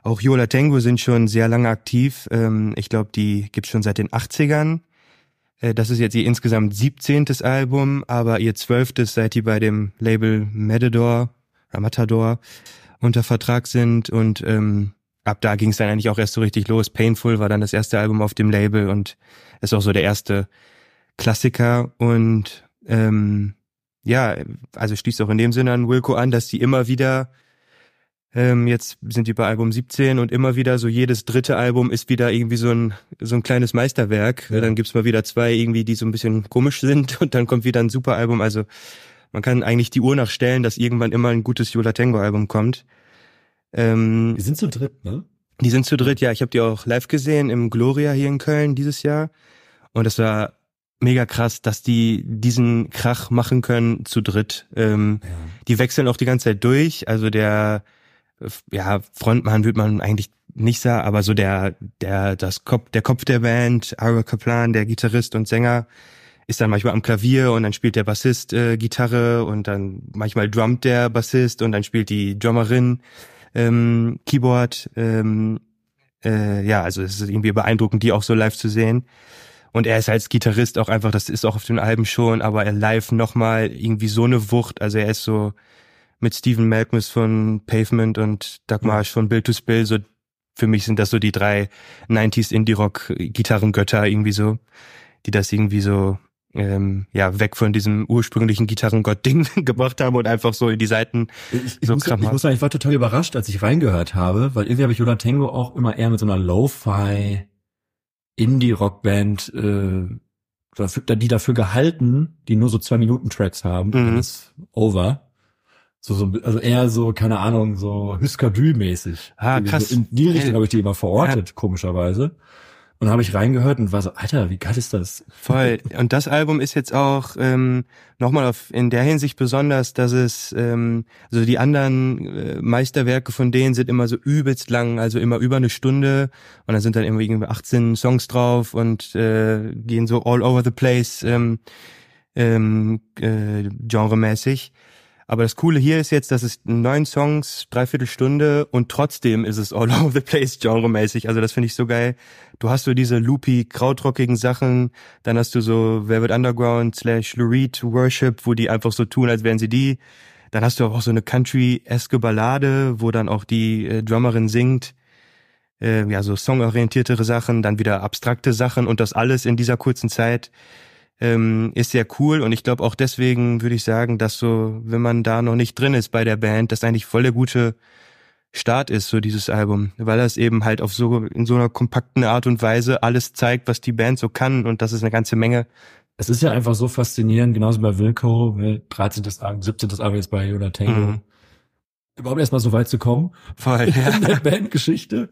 Auch Yola Tango sind schon sehr lange aktiv. Ähm, ich glaube, die gibt's schon seit den 80ern. Äh, das ist jetzt ihr insgesamt 17. Album, aber ihr zwölftes, seit die bei dem Label Matador, äh, Matador unter Vertrag sind und ähm, ab da ging es dann eigentlich auch erst so richtig los. Painful war dann das erste Album auf dem Label und ist auch so der erste Klassiker und ähm, ja, also schließt auch in dem Sinne an Wilco an, dass die immer wieder ähm, jetzt sind die bei Album 17 und immer wieder so jedes dritte Album ist wieder irgendwie so ein so ein kleines Meisterwerk. Ja. Dann gibt's mal wieder zwei irgendwie, die so ein bisschen komisch sind (laughs) und dann kommt wieder ein super Album. Also man kann eigentlich die Uhr nachstellen, dass irgendwann immer ein gutes Yola Tango Album kommt. Ähm, Wir sind zu dritt, ne? die sind zu dritt, ja. Ich habe die auch live gesehen im Gloria hier in Köln dieses Jahr. Und das war mega krass, dass die diesen Krach machen können zu dritt. Ähm, Ja. die wechseln auch die ganze Zeit durch. Also der, ja, Frontmann wird man eigentlich nicht sagen, aber so der, der, das Kopf, der Kopf der Band, Ara Kaplan, der Gitarrist und Sänger, ist dann manchmal am Klavier und dann spielt der Bassist äh, Gitarre und dann manchmal drummt der Bassist und dann spielt die Drummerin ähm, Keyboard. Ähm, äh, ja, also es ist irgendwie beeindruckend, die auch so live zu sehen. Und er ist als Gitarrist auch einfach, das ist auch auf den Alben schon, aber er live nochmal irgendwie so eine Wucht. Also er ist so mit Stephen Malkmus von Pavement und Doug Marsh von Bill to Spill, so für mich sind das so die drei 90s Indie-Rock-Gitarrengötter irgendwie so, die das irgendwie so ähm, ja weg von diesem ursprünglichen Gitarrengott-Ding (laughs) gebracht haben und einfach so in die Seiten Ich, ich, So muss, ich muss sagen, ich war total überrascht, als ich reingehört habe, weil irgendwie habe ich Yola Tango auch immer eher mit so einer Lo-Fi Indie-Rock-Band, äh, dafür, die dafür gehalten, die nur so zwei Minuten Tracks haben, Mhm. dann ist over. So, so, also eher so, keine Ahnung, so Huskadü-mäßig. Ah, Irgendwie krass. So in die Richtung habe ich die immer verortet, komischerweise. Und habe ich reingehört und war so, Alter, wie geil ist das? Voll. (laughs) Und das Album ist jetzt auch ähm, nochmal in der Hinsicht besonders, dass es ähm, also die anderen äh, Meisterwerke von denen sind immer so übelst lang, also immer über eine Stunde und dann sind dann immer irgendwie 18 Songs drauf und äh, gehen so all over the place ähm, ähm, äh, genremäßig. Aber das Coole hier ist jetzt, dass es neun Songs, dreiviertel Stunde und trotzdem ist es all (laughs) over the place genremäßig. Also das finde ich so geil. Du hast so diese loopy, krautrockigen Sachen, dann hast du so Velvet Underground slash Lou Reed Worship, wo die einfach so tun, als wären sie die. Dann hast du auch so eine Country-eske Ballade, wo dann auch die äh, Drummerin singt. Äh, ja, so songorientiertere Sachen, dann wieder abstrakte Sachen und das alles in dieser kurzen Zeit ähm, ist sehr cool und ich glaube auch deswegen würde ich sagen, dass so, wenn man da noch nicht drin ist bei der Band, das eigentlich voll der gute Start ist, so dieses Album, weil das eben halt auf so, in so einer kompakten Art und Weise alles zeigt, was die Band so kann und das ist eine ganze Menge es ist ja einfach so faszinierend, genauso bei Wilco, ne, 13. Album, 17. Album jetzt bei Yoda Tango. Mhm. Überhaupt erstmal so weit zu kommen Voll, (laughs) in ja. der Bandgeschichte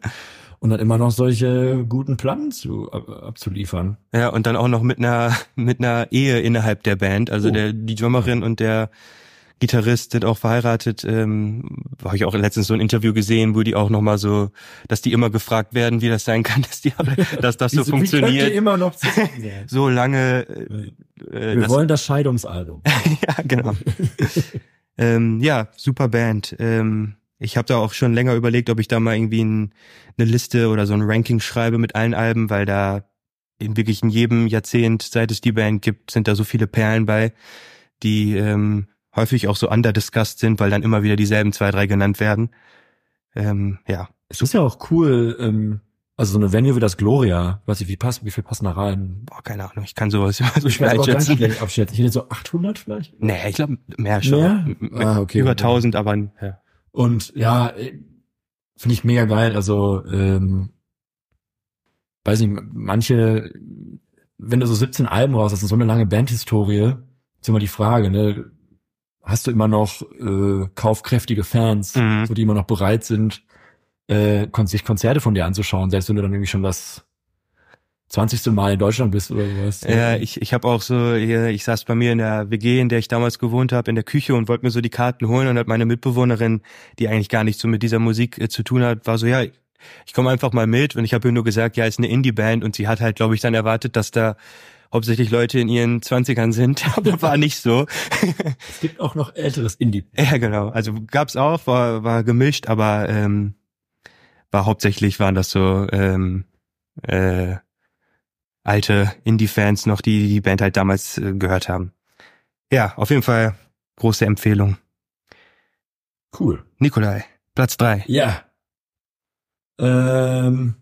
und dann immer noch solche guten Platten zu, ab, abzuliefern. Ja, und dann auch noch mit einer, mit einer Ehe innerhalb der Band. Also Oh. der, die Drummerin und der Gitarrist sind auch verheiratet. Ähm, habe ich auch letztens so ein Interview gesehen, wo die auch nochmal so, dass die immer gefragt werden, wie das sein kann, (laughs) dass die, dass das so Wie funktioniert. immer noch? (laughs) So lange, äh, äh, Wir das, wollen das Scheidungsalbum. (laughs) ja, genau. ähm, ja, super Band. Ähm, ich habe da auch schon länger überlegt, ob ich da mal irgendwie ein, eine Liste oder so ein Ranking schreibe mit allen Alben, weil da in wirklich in jedem Jahrzehnt, seit es die Band gibt, sind da so viele Perlen bei, die ähm, häufig auch so underdiscussed sind, weil dann immer wieder dieselben zwei, drei genannt werden. Ähm, ja, Es ist ja auch cool, ähm, also so eine Venue wie das Gloria, weiß ich, wie passt, wie viel passen da rein? boah, keine Ahnung, ich kann sowas (laughs) immer so Ich schwer einschätzen. schlecht abschätzen. Ich hätte so 800 vielleicht. Nee, ich glaube mehr schon. Mehr? Ah, okay. Über 1000, aber ja. Und ja, äh, finde ich mega geil. Also, ähm, weiß nicht, manche, wenn du so 17 Alben raus hast, und so eine lange Bandhistorie, ist immer die Frage, ne? Hast du immer noch äh, kaufkräftige Fans, Mhm. so die immer noch bereit sind, äh, sich Konzerte von dir anzuschauen, selbst wenn du dann irgendwie schon das 20. Mal in Deutschland bist oder sowas. Ja, ich, ich habe auch so, ich saß bei mir in der WG, in der ich damals gewohnt habe, in der Küche und wollte mir so die Karten holen und hat meine Mitbewohnerin, die eigentlich gar nichts so mit dieser Musik äh, zu tun hat, war so, ja, ich komme einfach mal mit und ich habe ihr nur gesagt, ja, ist eine Indie-Band und sie hat halt, glaube ich, dann erwartet, dass da hauptsächlich Leute in ihren Zwanzigern sind, (laughs) aber war nicht so. (laughs) Es gibt auch noch älteres Indie. ja, genau. Also gab's auch, war, war gemischt, aber ähm, war hauptsächlich waren das so ähm, äh, alte Indie-Fans noch, die die Band halt damals äh, gehört haben. Ja, auf jeden Fall große Empfehlung. Cool. Nikolai, Platz drei. Ja. Ähm,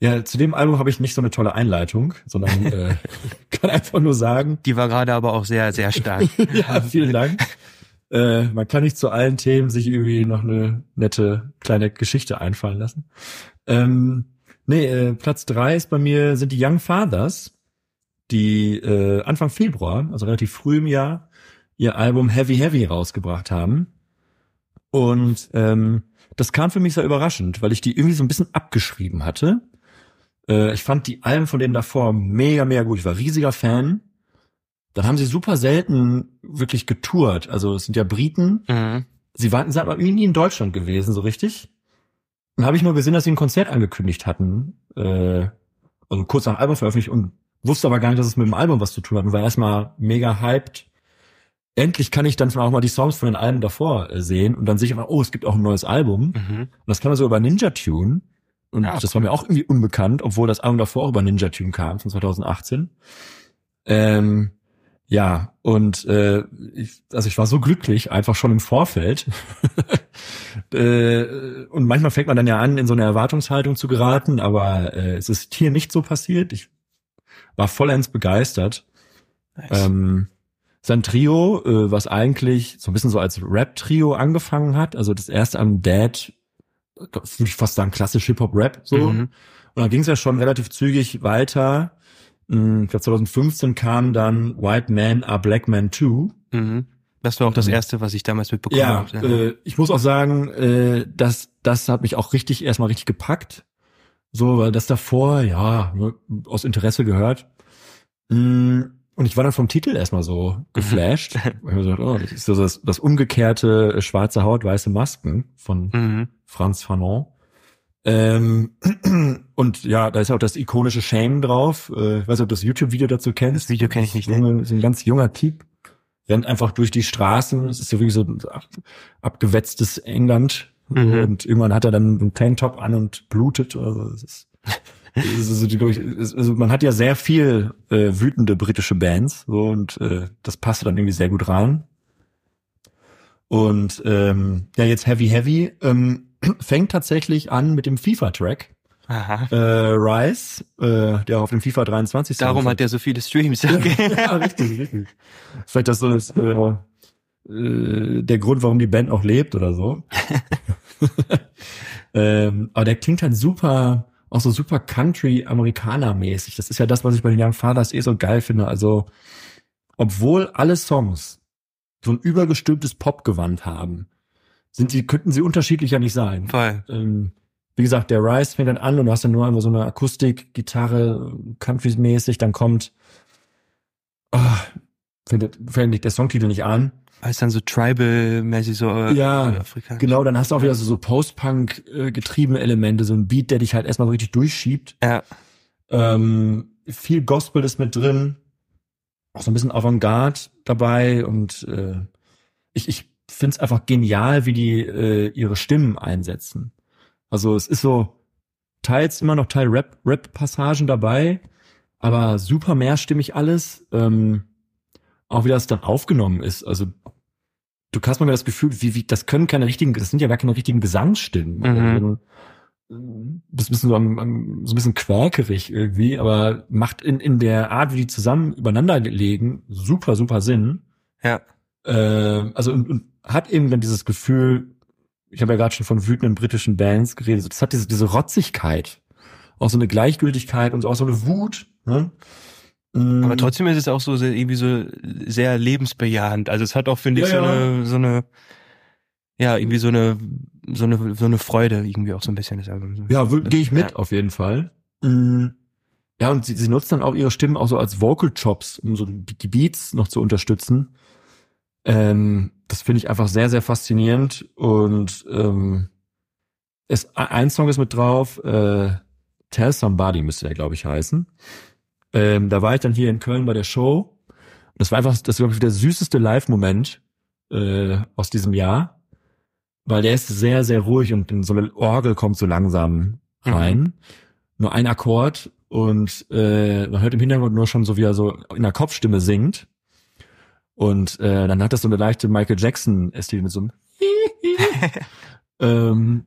ja, zu dem Album habe ich nicht so eine tolle Einleitung, sondern (laughs) äh, (laughs) kann einfach nur sagen, Die war gerade aber auch sehr, sehr stark. (laughs) ja, vielen Dank. Äh, man kann nicht zu allen Themen sich irgendwie noch eine nette kleine Geschichte einfallen lassen. Ähm, nee, äh, Platz drei ist bei mir sind die Young Fathers, die äh, Anfang Februar, also relativ früh im Jahr, ihr Album Heavy Heavy rausgebracht haben. Und ähm, das kam für mich sehr überraschend, weil ich die irgendwie so ein bisschen abgeschrieben hatte. Äh, ich fand die Alben von denen davor mega, mega gut. Ich war riesiger Fan. Dann haben sie super selten wirklich getourt. Also es sind ja Briten. Mhm. Sie waren, sind aber irgendwie nie in Deutschland gewesen, so richtig. Dann habe ich nur gesehen, dass sie ein Konzert angekündigt hatten. Äh, also kurz nach Album veröffentlicht und wusste aber gar nicht, dass es mit dem Album was zu tun hat. Und war erstmal mega hyped. Endlich kann ich dann auch mal die Songs von den Alben davor äh, sehen und dann sehe ich immer, oh, es gibt auch ein neues Album. Mhm. Und das kam so über Ninja Tune. Und Ja, das war mir auch irgendwie unbekannt, obwohl das Album davor auch über Ninja Tune kam, von 2018. Ähm, ja, und äh, ich, also ich war so glücklich, einfach schon im Vorfeld. (laughs) äh, und manchmal fängt man dann ja an, in so eine Erwartungshaltung zu geraten, aber äh, es ist hier nicht so passiert. Ich war vollends begeistert. Nice. Ähm, sein Trio, äh, was eigentlich so ein bisschen so als Rap-Trio angefangen hat, also das erste am Dad, würde ich fast sagen, klassisch Hip-Hop-Rap, so. Mhm. Und dann ging es ja schon relativ zügig weiter. Hm, Ich glaube 2015 kam dann White Man are Black Man Too. Mhm. Das war auch das Mhm. erste, was ich damals mitbekommen Ja, habe. äh, ich muss auch sagen, äh, das, das hat mich auch richtig erstmal richtig gepackt. So, weil das davor, ja, ne, aus Interesse gehört. Mm, Und ich war dann vom Titel erstmal so geflasht. Weil (laughs) ich so, dachte, oh, das ist so das, das umgekehrte äh, schwarze Haut, weiße Masken von Mhm. Franz Fanon. Ähm, (clears throat) und ja, da ist auch das ikonische Shame drauf. Äh, ich weiß nicht, ob du das YouTube-Video dazu kennst. Das Video kenne ich nicht. Ne? So ein ganz junger Typ rennt einfach durch die Straßen. Es ist ja wirklich so ein ab- abgewetztes England. Mhm. Und irgendwann hat er dann einen Tanktop an und blutet. Also, es ist, es ist so, ich, also man hat ja sehr viel äh, wütende britische Bands so und äh, das passte dann irgendwie sehr gut rein. Und ähm, ja, jetzt Heavy Heavy ähm, fängt tatsächlich an mit dem FIFA-Track. Aha. Äh, Rise, äh, der auf dem FIFA 23 Darum hat er so viele Streams. Okay. (laughs) ja, richtig, richtig. Vielleicht das so ist, äh, äh, der Grund, warum die Band auch lebt oder so. (laughs) ähm, aber der klingt halt super auch so super Country-Amerikaner-mäßig. Das ist ja das, was ich bei den Young Fathers eh so geil finde. Also, obwohl alle Songs so ein übergestülptes Popgewand haben, sind sie, könnten sie unterschiedlicher nicht sein. Voll. Ähm, wie gesagt, der Rise fängt dann an und du hast dann nur einmal so eine Akustik, Gitarre, Country-mäßig, dann kommt, oh, fängt, fängt der Songtitel nicht an. Ist dann so tribal-mäßig so äh, Ja, Afrika. Genau, dann hast du auch wieder so, so Post-Punk äh, getriebene Elemente, so ein Beat, der dich halt erstmal richtig durchschiebt. Ja. Ähm, viel Gospel ist mit drin, auch so ein bisschen Avantgarde dabei und äh, ich, ich finde es einfach genial, wie die äh, ihre Stimmen einsetzen. Also es ist so teils immer noch Teil Rap Rap Passagen dabei, aber super mehrstimmig alles. Ähm, auch wie das dann aufgenommen ist. Also du hast mal das Gefühl, wie, wie das können keine richtigen, das sind ja gar keine richtigen Gesangsstimmen. Mhm. Also, bist ein bisschen so, am, so ein bisschen quäkerig irgendwie, aber macht in, in der Art, wie die zusammen übereinander legen, super, super Sinn. Ja. Äh, also und, und hat eben dann dieses Gefühl, ich habe ja gerade schon von wütenden britischen Bands geredet, das hat diese, diese Rotzigkeit, auch so eine Gleichgültigkeit und auch so eine Wut. Ne? Mm. Aber trotzdem ist es auch so sehr, irgendwie so sehr lebensbejahend. Also es hat auch, finde ich, Ja, so ja. eine, so eine, ja, irgendwie so eine, so eine, so eine Freude irgendwie auch so ein bisschen das Album. Ja, gehe ich mit Ja. auf jeden Fall. Mm. Ja, und sie, sie nutzt dann auch ihre Stimmen auch so als Vocal Chops, um so die Beats noch zu unterstützen. Ähm, das finde ich einfach sehr, sehr faszinierend. Und ähm, es, ein Song ist mit drauf, äh, Tell Somebody müsste der, glaube ich, heißen. Ähm, da war ich dann hier in Köln bei der Show. Das war einfach, das glaube ich, der süßeste Live-Moment äh, aus diesem Jahr, weil der ist sehr, sehr ruhig und in so eine Orgel kommt so langsam rein. Nur ein Akkord und äh, man hört im Hintergrund nur schon so, wie er so in der Kopfstimme singt. Und äh, dann hat das so eine leichte Michael Jackson-Ästhetik mit so einem (laughs) ähm,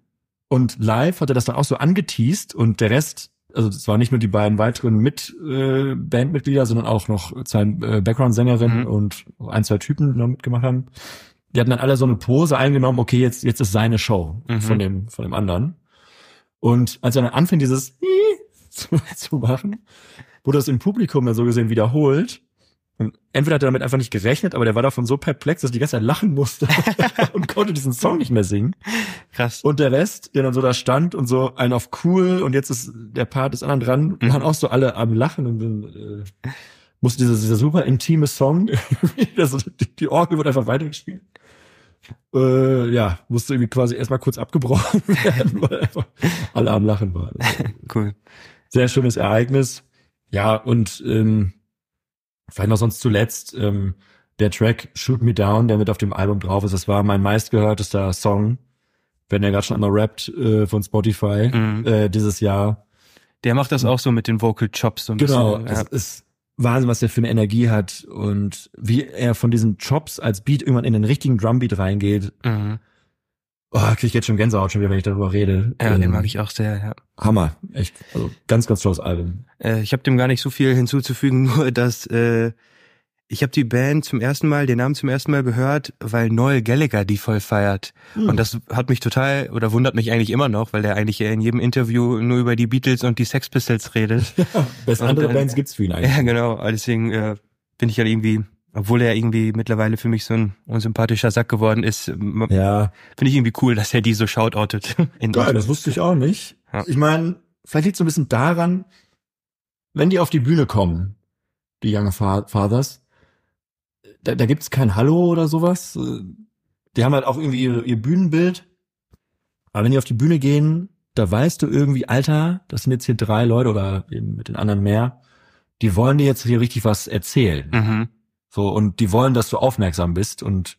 Und live hat er das dann auch so angeteased und der Rest, also es waren nicht nur die beiden weiteren mit äh, Bandmitglieder, sondern auch noch zwei äh, Background-Sängerinnen Mhm. und ein, zwei Typen, die noch mitgemacht haben. Die hatten dann alle so eine Pose eingenommen, okay, jetzt, jetzt ist seine Show Mhm. von dem, von dem anderen. Und als er dann anfing, dieses (laughs) zu, zu machen, wurde das im Publikum dann so gesehen wiederholt. Und entweder hat er damit einfach nicht gerechnet, aber der war davon so perplex, dass die ganze Zeit lachen musste (laughs) und konnte diesen Song nicht mehr singen. Krass. Und der Rest, der dann so da stand und so einen auf cool und jetzt ist der Part des anderen dran, waren auch so alle am Lachen und dann äh, musste dieser, dieser super intime Song, (laughs) also die, die Orgel wird einfach weitergespielt. Äh, ja, musste irgendwie quasi erstmal kurz abgebrochen (laughs) werden, weil einfach alle am Lachen waren. Cool. Sehr schönes Ereignis. Ja, und ähm, vielleicht noch sonst zuletzt, ähm, der Track Shoot Me Down, der mit auf dem Album drauf ist, das war mein meistgehörtester Song, wenn er gerade schon einmal rappt äh, von Spotify Mhm. äh, dieses Jahr. Der macht das auch so mit den Vocal Chops so ein Genau, bisschen. es Ja. ist Wahnsinn, was der für eine Energie hat und wie er von diesen Chops als Beat irgendwann in den richtigen Drumbeat reingeht. Mhm. Oh, krieg ich jetzt schon Gänsehaut schon wieder, wenn ich darüber rede. Ja, den Ähm, mag ich auch sehr, ja. Hammer, echt. Also ganz, ganz tolles Album. Äh, ich habe dem gar nicht so viel hinzuzufügen, (laughs) nur dass äh, ich habe die Band zum ersten Mal, den Namen zum ersten Mal gehört, weil Noel Gallagher die voll feiert. Hm. Und das hat mich total oder wundert mich eigentlich immer noch, weil der eigentlich in jedem Interview nur über die Beatles und die Sex Pistols redet. (laughs) Best Und, andere äh, Bands gibt's für ihn eigentlich. ja, genau. Deswegen äh, bin ich ja irgendwie, obwohl er irgendwie mittlerweile für mich so ein unsympathischer Sack geworden ist, Ja, finde ich irgendwie cool, dass er die so shoutoutet. (laughs) Geil, das wusste ich auch nicht. Ja. Ich meine, vielleicht liegt so ein bisschen daran, wenn die auf die Bühne kommen, die Young Fa- Fathers, da, da gibt's kein Hallo oder sowas. Die haben halt auch irgendwie ihre, ihr Bühnenbild. Aber wenn die auf die Bühne gehen, da weißt du irgendwie, Alter, das sind jetzt hier drei Leute oder eben mit den anderen mehr, die wollen dir jetzt hier richtig was erzählen. Mhm. So, und die wollen, dass du aufmerksam bist und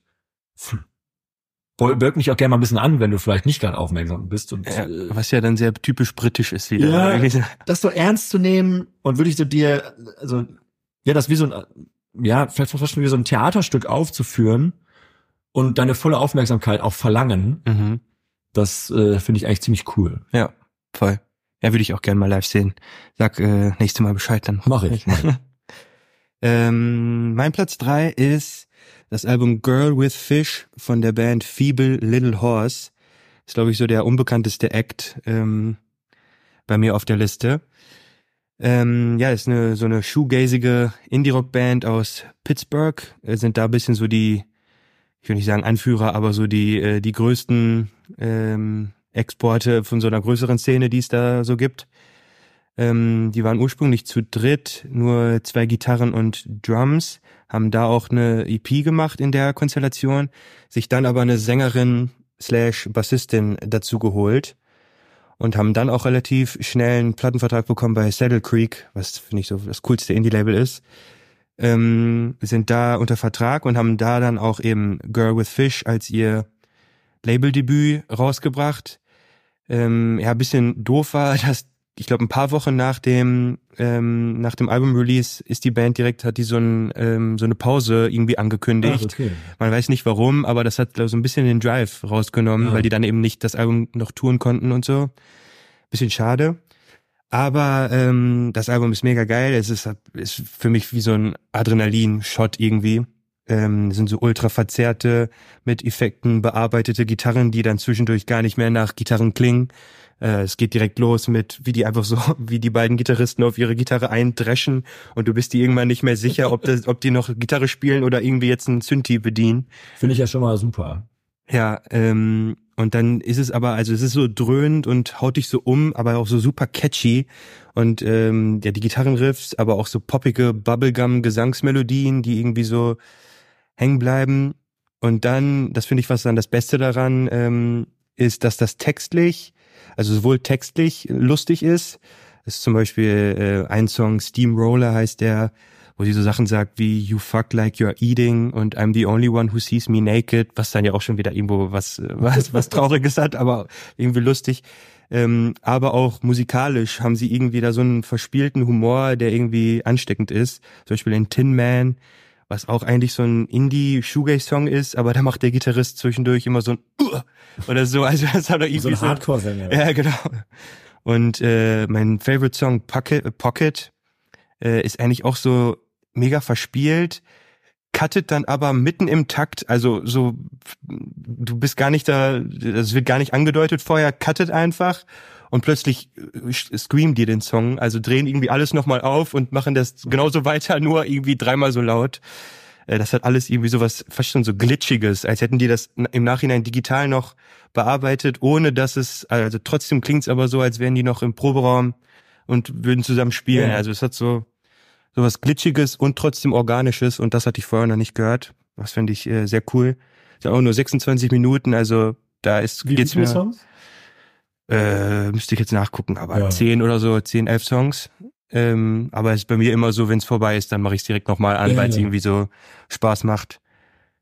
birgt mich auch gerne mal ein bisschen an, wenn du vielleicht nicht gerade aufmerksam bist. Und Ja, äh, was ja dann sehr typisch britisch ist wieder. Ja. (laughs) Das so ernst zu nehmen und wirklich so dir, also, ja, das wie so ein, ja, vielleicht fast schon wie so ein Theaterstück aufzuführen und deine volle Aufmerksamkeit auch verlangen, Mhm. das äh, finde ich eigentlich ziemlich cool. Ja, voll. Ja, würde ich auch gerne mal live sehen. Sag äh, nächstes Mal Bescheid dann. Mach ich. Mach ich. (laughs) Ähm, mein Platz drei ist das Album Girl with Fish von der Band Feeble Little Horse. Ist, glaube ich, so der unbekannteste Act. Ähm, bei mir auf der Liste. Ähm, ja, ist eine so eine shoegazige Indie-Rock-Band aus Pittsburgh. Äh, sind da ein bisschen so die, ich will nicht sagen Anführer, aber so die äh, die größten ähm, Exporte von so einer größeren Szene, die es da so gibt. Ähm, die waren ursprünglich zu dritt, nur zwei Gitarren und Drums, haben da auch eine EP gemacht in der Konstellation, sich dann aber eine Sängerin slash Bassistin dazu geholt und haben dann auch relativ schnell einen Plattenvertrag bekommen bei Saddle Creek, was finde ich so das coolste Indie-Label ist. Ähm, sind da unter Vertrag und haben da dann auch eben Girl with Fish als ihr Labeldebüt rausgebracht. Ähm, ja, bisschen doof war, (laughs) dass ich glaube, ein paar Wochen nach dem ähm, nach dem Album-Release ist die Band direkt hat die so, ein, ähm, so eine Pause irgendwie angekündigt. Ach, okay. Man weiß nicht warum, aber das hat glaub, so ein bisschen den Drive rausgenommen, ja. weil die dann eben nicht das Album noch touren konnten und so. Bisschen schade. Aber ähm, das Album ist mega geil. Es ist, ist für mich wie so ein Adrenalin-Shot irgendwie. Ähm, sind so ultra verzerrte, mit Effekten bearbeitete Gitarren, die dann zwischendurch gar nicht mehr nach Gitarren klingen. Äh, es geht direkt los mit, wie die einfach so, (laughs) wie die beiden Gitarristen auf ihre Gitarre eindreschen und du bist dir irgendwann nicht mehr sicher, ob, das, ob die noch Gitarre spielen oder irgendwie jetzt ein Synthi bedienen. Finde ich ja schon mal super. Ja, ähm, und dann ist es aber, also es ist so dröhnend und haut dich so um, aber auch so super catchy. Und ähm, ja, die Gitarrenriffs, aber auch so poppige Bubblegum-Gesangsmelodien, die irgendwie so hängen bleiben. Und dann, das finde ich was dann das Beste daran, ähm, ist, dass das textlich also sowohl textlich lustig ist, ist zum Beispiel äh, ein Song Steamroller heißt der, wo sie so Sachen sagt wie You fuck like you're eating und I'm the only one who sees me naked, was dann ja auch schon wieder irgendwo was (laughs) was was trauriges hat, aber irgendwie lustig. Ähm, aber auch musikalisch haben sie irgendwie da so einen verspielten Humor, der irgendwie ansteckend ist. Zum Beispiel in Tin Man, was auch eigentlich so ein Indie-Shoegaze-Song ist, aber da macht der Gitarrist zwischendurch immer so ein uh, oder so. Also das hat er irgendwie so ein Hardcore-Sänger. Ja, genau. Und äh, mein Favorite Song Pocket, Pocket äh, ist eigentlich auch so mega verspielt, cuttet dann aber mitten im Takt, also so du bist gar nicht da, das wird gar nicht angedeutet vorher, cuttet einfach und plötzlich äh, screamen die den Song, also drehen irgendwie alles nochmal auf und machen das genauso weiter, nur irgendwie dreimal so laut. Äh, das hat alles irgendwie sowas fast schon so glitschiges, als hätten die das im Nachhinein digital noch bearbeitet, ohne dass es, also trotzdem klingt's aber so, als wären die noch im Proberaum und würden zusammen spielen. Ja. Also es hat so sowas glitschiges und trotzdem organisches und das hatte ich vorher noch nicht gehört. Das finde ich äh, sehr cool. Ist auch nur 26 Minuten, also da ist Wie geht's mir. Songs? Äh, müsste ich jetzt nachgucken, aber ja. 10 oder so, 10, 11 Songs. Ähm, aber es ist bei mir immer so, wenn es vorbei ist, dann mache ich es direkt nochmal an, ja, weil es ja. irgendwie so Spaß macht.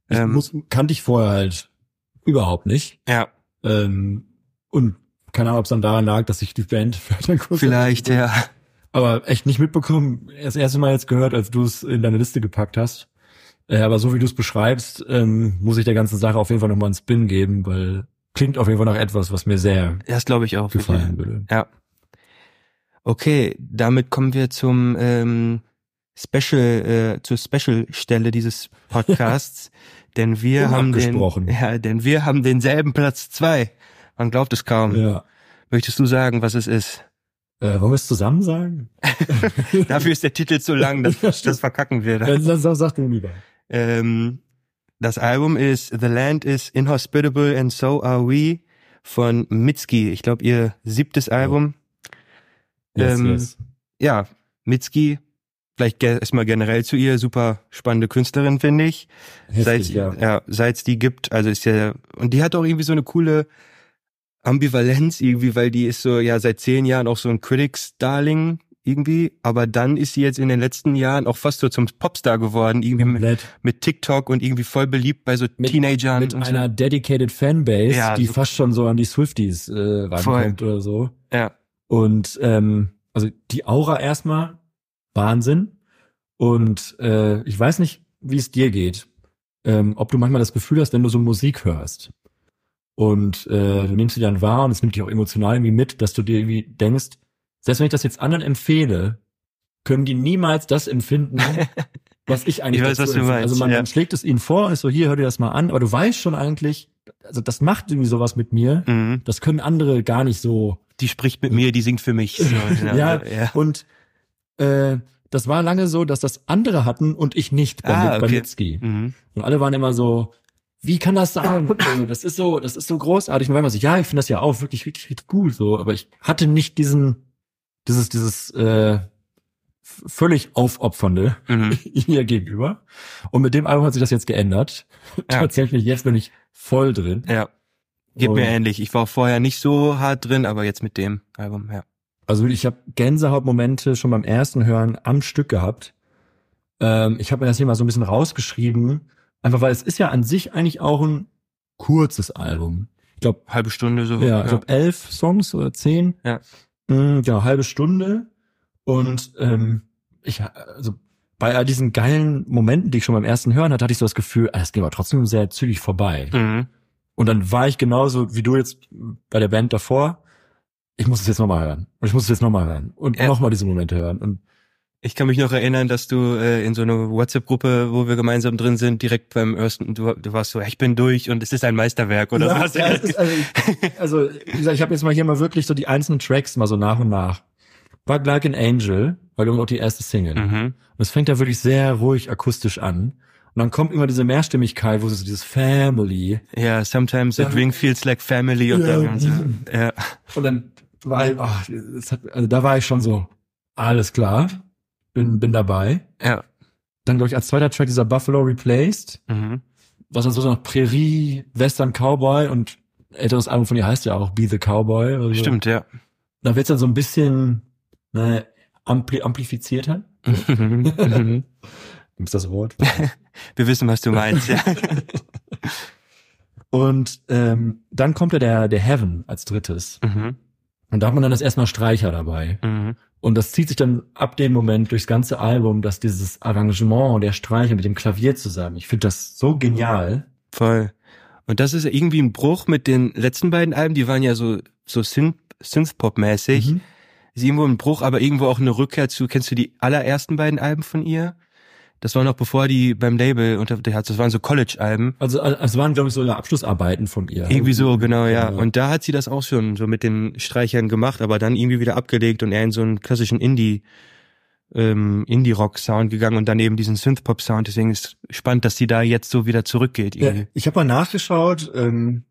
Ähm, muss, kannte ich vorher halt überhaupt nicht. Ja. Ähm, und keine Ahnung, ob es dann daran lag, dass ich die Band (laughs) Vielleicht, ja. Aber echt nicht mitbekommen. Das erste Mal jetzt gehört, als du es in deine Liste gepackt hast. Äh, aber so wie du es beschreibst, ähm, muss ich der ganzen Sache auf jeden Fall nochmal einen Spin geben, weil klingt auf jeden Fall nach etwas, was mir sehr das glaube ich auch gefallen würde. Ja. Okay, damit kommen wir zum ähm, Special äh, zur Special Stelle dieses Podcasts, (laughs) denn wir haben den (laughs) ja, denn wir haben denselben Platz zwei. Man glaubt es kaum. Ja. Möchtest du sagen, was es ist? Äh, wollen wir es zusammen sagen? (laughs) Dafür ist der Titel zu lang, das, das verkacken wir. Dann. Ja, sag, sag du lieber. Ähm, das Album ist The Land is Inhospitable and So Are We von Mitski. Ich glaube, ihr siebtes Album. Yes, ähm, yes. Ja, Mitski, vielleicht erstmal generell zu ihr, super spannende Künstlerin, finde ich. Seit, ja. ja, seit es die gibt, also ist ja, und die hat auch irgendwie so eine coole Ambivalenz irgendwie, weil die ist so, ja, seit zehn Jahren auch so ein Critics-Darling irgendwie, aber dann ist sie jetzt in den letzten Jahren auch fast so zum Popstar geworden, irgendwie mit, mit, TikTok und irgendwie voll beliebt bei so mit, Teenagern. Mit einer so. dedicated Fanbase, ja, die so fast schon so an die Swifties äh, rankommt voll. oder so. Ja. Und ähm, also die Aura erstmal Wahnsinn. Und äh, ich weiß nicht, wie es dir geht. Ähm, ob du manchmal das Gefühl hast, wenn du so Musik hörst und äh, du nimmst sie dann wahr und es nimmt dich auch emotional irgendwie mit, dass du dir irgendwie denkst, selbst wenn ich das jetzt anderen empfehle, können die niemals das empfinden, (laughs) was ich eigentlich ich weiß, was du meinst, Also man, ja. man schlägt es ihnen vor und ist so, hier, hör dir das mal an, aber du weißt schon eigentlich, also das macht irgendwie sowas mit mir, mhm. das können andere gar nicht so die spricht mit mir, die singt für mich. So, (laughs) genau. ja, und äh, das war lange so, dass das andere hatten und ich nicht bei, Ah, bei okay. Mitski. Mhm. Und alle waren immer so, wie kann das sein? (laughs) Das ist so, das ist so großartig. Und wenn man so, ja, ich finde das ja auch wirklich richtig, richtig gut, so, aber ich hatte nicht diesen, dieses, dieses äh, völlig aufopfernde Mhm. (laughs) ihr gegenüber. Und mit dem Album hat sich das jetzt geändert. Ja. (laughs) Tatsächlich, jetzt bin ich voll drin. Ja. Geht mir ähnlich. Ich war vorher nicht so hart drin, aber jetzt mit dem Album, ja. Also ich habe Gänsehautmomente schon beim ersten Hören am Stück gehabt. Ähm, ich habe mir das hier mal so ein bisschen rausgeschrieben, einfach weil es ist ja an sich eigentlich auch ein kurzes Album. Ich glaube, Halbe Stunde so. ja, ich glaube elf Songs oder zehn. Ja. Mm, genau, halbe Stunde. Und ähm, ich, also bei all diesen geilen Momenten, die ich schon beim ersten Hören hatte, hatte ich so das Gefühl, ah, es geht aber trotzdem sehr zügig vorbei. Mhm. Und dann war ich genauso wie du jetzt bei der Band davor. Ich muss es jetzt nochmal hören. Und ich muss es jetzt nochmal hören. Und Ja. nochmal diese Momente hören. Und Ich kann mich noch erinnern, dass du äh, in so einer WhatsApp-Gruppe, wo wir gemeinsam drin sind, direkt beim ersten, du, du warst so, ich bin durch und es ist ein Meisterwerk oder ja, was? ja, ist, also, ich, (laughs) also, wie gesagt, ich habe jetzt mal hier mal wirklich so die einzelnen Tracks mal so nach und nach. Bug Like an Angel, weil du auch die erste Single. Mhm. Und es fängt da wirklich sehr ruhig akustisch an. Und dann kommt immer diese Mehrstimmigkeit, wo so dieses Family. Ja, sometimes a drink feels like family und Ja. dann, ja. Und dann war ich, ach, das hat, also da war ich schon so, alles klar, bin, bin dabei. ja. Dann, glaube ich, als zweiter Track dieser Buffalo Replaced, Mhm. was dann so nach Prärie, Western Cowboy und älteres Album von ihr heißt ja auch Be the Cowboy. Also, Stimmt, ja. Da wird's dann so ein bisschen ne, ampli amplifizierter. Mhm. (laughs) Gibt's das Wort? (laughs) Wir wissen, was du meinst, ja. (laughs) Und ähm, dann kommt ja der, der Heaven als drittes. Mhm. Und da hat man dann das erstmal Streicher dabei. Mhm. Und das zieht sich dann ab dem Moment durchs ganze Album, dass dieses Arrangement der Streicher mit dem Klavier zusammen, ich finde das so genial. Voll. Und das ist irgendwie ein Bruch mit den letzten beiden Alben, die waren ja so, so Synth, Synthpop-mäßig. Mhm. Ist irgendwo ein Bruch, aber irgendwo auch eine Rückkehr zu, kennst du die allerersten beiden Alben von ihr? Das war noch bevor die beim Label unter, der hat, das waren so College-Alben. Also äh, es waren, glaube ich, so Abschlussarbeiten von ihr. Irgendwie so, genau, ja. Ja. Und da hat sie das auch schon so mit den Streichern gemacht, aber dann irgendwie wieder abgelegt und eher in so einen klassischen Indie, ähm, Indie-Rock-Sound gegangen und dann eben diesen Synth-Pop-Sound. Deswegen ist spannend, dass sie da jetzt so wieder zurückgeht. Ja, ich habe mal nachgeschaut, ähm,